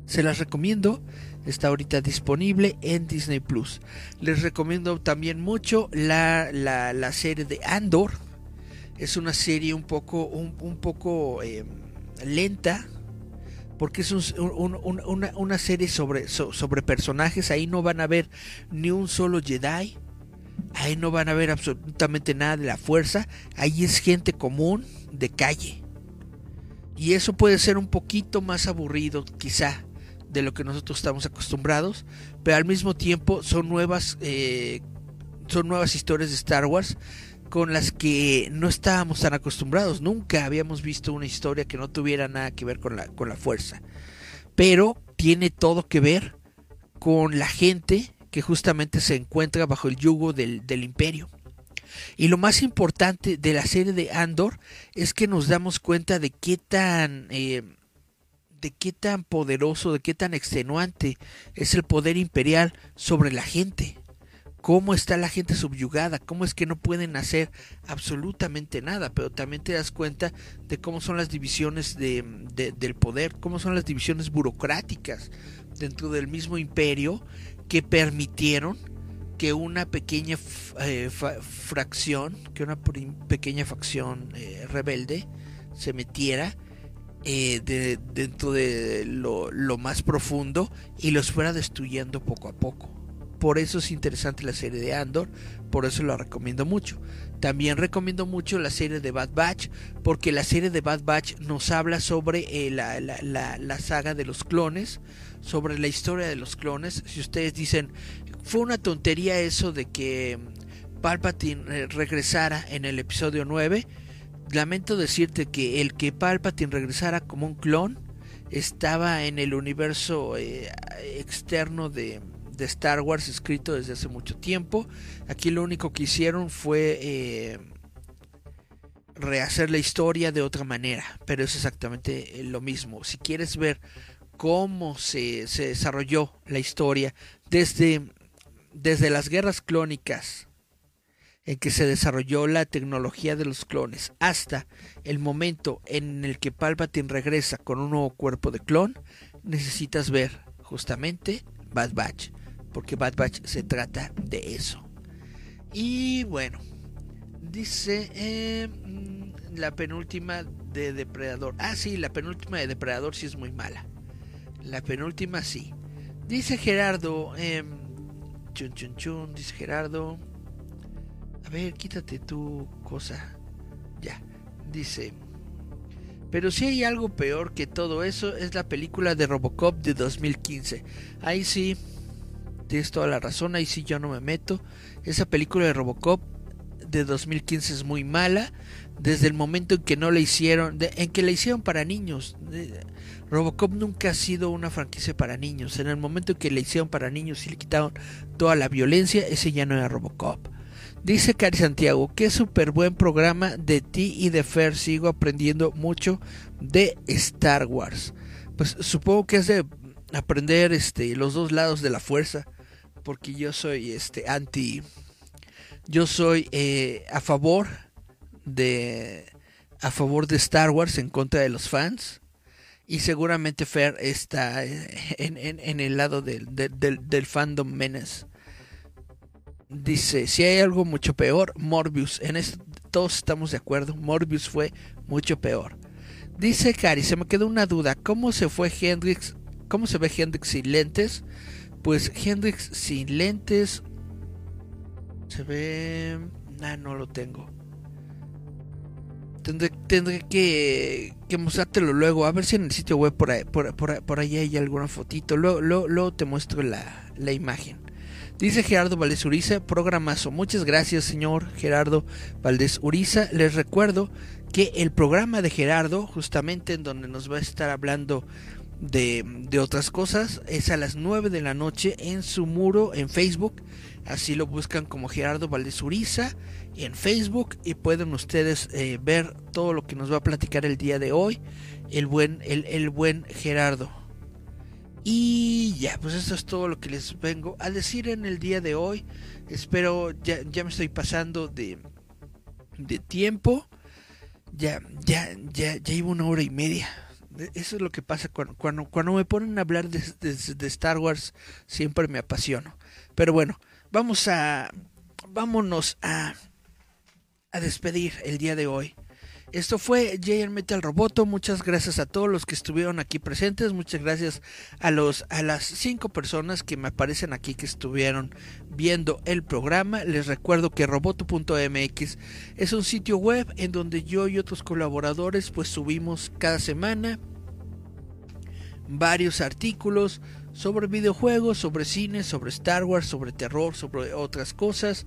Se las recomiendo. Está ahorita disponible en Disney Plus. Les recomiendo también mucho la, la, serie de Andor. Es una serie un poco, un, poco eh, lenta. Porque es una, una, serie sobre, sobre personajes. Ahí no van a ver ni un solo Jedi. Ahí no van a ver absolutamente nada de la fuerza. Ahí es gente común de calle. Y eso puede ser un poquito más aburrido, quizá, de lo que nosotros estamos acostumbrados, pero al mismo tiempo son nuevas, eh, son nuevas historias de Star Wars con las que no estábamos tan acostumbrados. Nunca habíamos visto una historia que no tuviera nada que ver con la, con la fuerza. Pero tiene todo que ver con la gente que justamente se encuentra bajo el yugo del, del imperio. Y lo más importante de la serie de Andor es que nos damos cuenta de qué tan... Eh, de qué tan poderoso, de qué tan extenuante es el poder imperial sobre la gente. Cómo está la gente subyugada, cómo es que no pueden hacer absolutamente nada, pero también te das cuenta de cómo son las divisiones de, del poder, cómo son las divisiones burocráticas dentro del mismo imperio que permitieron que una pequeña eh, fracción, que una pequeña facción eh, rebelde se metiera eh, dentro de lo, más profundo y los fuera destruyendo poco a poco. Por eso es interesante la serie de Andor, por eso la recomiendo mucho. También recomiendo mucho la serie de Bad Batch, porque la serie de Bad Batch nos habla sobre la, la, la, la saga de los clones, sobre la historia de los clones. Si ustedes dicen, fue una tontería eso de que Palpatine eh, regresara en el episodio 9. Lamento decirte que el que Palpatine regresara como un clon estaba en el universo eh, externo de, Star Wars escrito desde hace mucho tiempo. Aquí lo único que hicieron fue eh, rehacer la historia de otra manera, pero es exactamente lo mismo. Si quieres ver cómo se, se desarrolló la historia desde desde las guerras clónicas en que se desarrolló la tecnología de los clones hasta el momento en el que Palpatine regresa con un nuevo cuerpo de clon, necesitas ver justamente Bad Batch, porque Bad Batch se trata de eso. Y bueno, dice eh, mm, la penúltima de Depredador. Ah, sí, la penúltima de Depredador sí es muy mala. La penúltima sí. Dice Gerardo, eh, Chun, chun, chun, dice Gerardo. A ver, quítate tu cosa. Ya, dice. Pero si hay algo peor que todo eso, es la película de Robocop de 2015. Ahí sí, tienes toda la razón, ahí sí yo no me meto. Esa película de Robocop de 2015 es muy mala. Desde el momento en que no la hicieron, en que la hicieron para niños. Robocop nunca ha sido una franquicia para niños. En el momento en que le hicieron para niños y le quitaron toda la violencia, ese ya no era Robocop. Dice Cari Santiago, qué súper buen programa de ti y de Fer. Sigo aprendiendo mucho de Star Wars. Pues supongo que es de aprender este, los dos lados de la fuerza. Porque yo soy este anti. Yo soy eh, a favor de a favor de Star Wars en contra de los fans. Y seguramente Fer está en, el lado del, del, fandom menace. Dice, si hay algo mucho peor, Morbius. En esto todos estamos de acuerdo. Morbius fue mucho peor. Dice Cari, se me quedó una duda. ¿Cómo se fue Hendrix? ¿Cómo se ve Hendrix sin lentes? Pues Hendrix sin lentes. Se ve... Ah, no lo tengo. Tendré, que, que, mostrártelo luego. A ver si en el sitio web por ahí, por, por, ahí hay alguna fotito. Luego, luego, te muestro la, la, imagen. Dice Gerardo Valdés Uriza, programazo. Muchas gracias, señor Gerardo Valdés Uriza. Les recuerdo que el programa de Gerardo, justamente en donde nos va a estar hablando de, de, otras cosas, es a las 9 de la noche en su muro en Facebook. Así lo buscan como Gerardo Valdés Uriza en Facebook y pueden ustedes eh, ver todo lo que nos va a platicar el día de hoy el buen, el, buen Gerardo. Y ya, pues eso es todo lo que les vengo a decir en el día de hoy. Espero, ya, ya me estoy pasando de, de tiempo. Ya, ya, ya, ya una hora y media. Eso es lo que pasa cuando, cuando, cuando me ponen a hablar de, de Star Wars. Siempre me apasiono. Pero bueno, vamos a, vámonos a a despedir el día de hoy. Esto fue JR Metal Roboto. Muchas gracias a todos los que estuvieron aquí presentes. Muchas gracias a los a las cinco personas que me aparecen aquí que estuvieron viendo el programa. Les recuerdo que roboto.mx es un sitio web en donde yo y otros colaboradores pues subimos cada semana varios artículos sobre videojuegos, sobre cine, sobre Star Wars, sobre terror, sobre otras cosas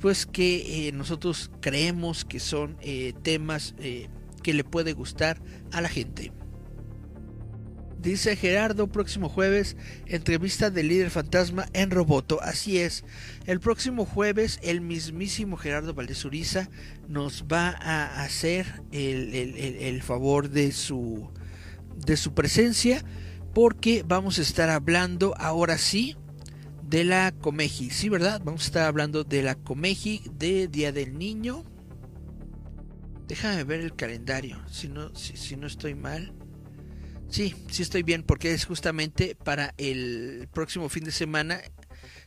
pues que eh, nosotros creemos que son eh, temas eh, que le puede gustar a la gente. Dice Gerardo, próximo jueves, entrevista del líder fantasma en Roboto. Así es, el próximo jueves el mismísimo Gerardo Valdezuriza nos va a hacer el, el, favor de su, de su presencia porque vamos a estar hablando ahora sí de la Comeji. Sí, ¿verdad? Vamos a estar hablando de la Comeji de Día del Niño. Déjame ver el calendario, si no, si, no estoy mal. Sí, sí estoy bien, porque es justamente para el próximo fin de semana.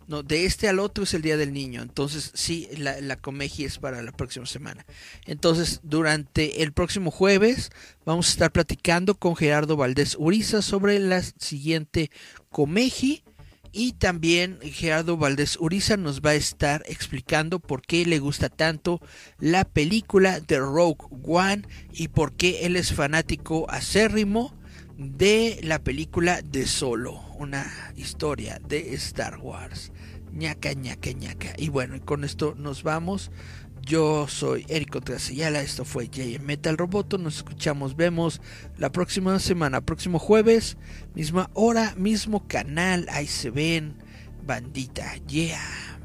No, de este al otro es el Día del Niño. Entonces, sí, la, la Comeji es para la próxima semana. Entonces, durante el próximo jueves vamos a estar platicando con Gerardo Valdés Uriza sobre la siguiente Comeji y también Gerardo Valdés Uriza nos va a estar explicando por qué le gusta tanto la película de Rogue One y por qué él es fanático acérrimo de la película de Solo, una historia de Star Wars. ñaca, ñaca, ñaca. Y bueno, con esto nos vamos. Yo soy Eric Contreras esto fue J Metal Roboto, nos escuchamos, vemos la próxima semana, próximo jueves, misma hora, mismo canal, ahí se ven, bandita, yeah.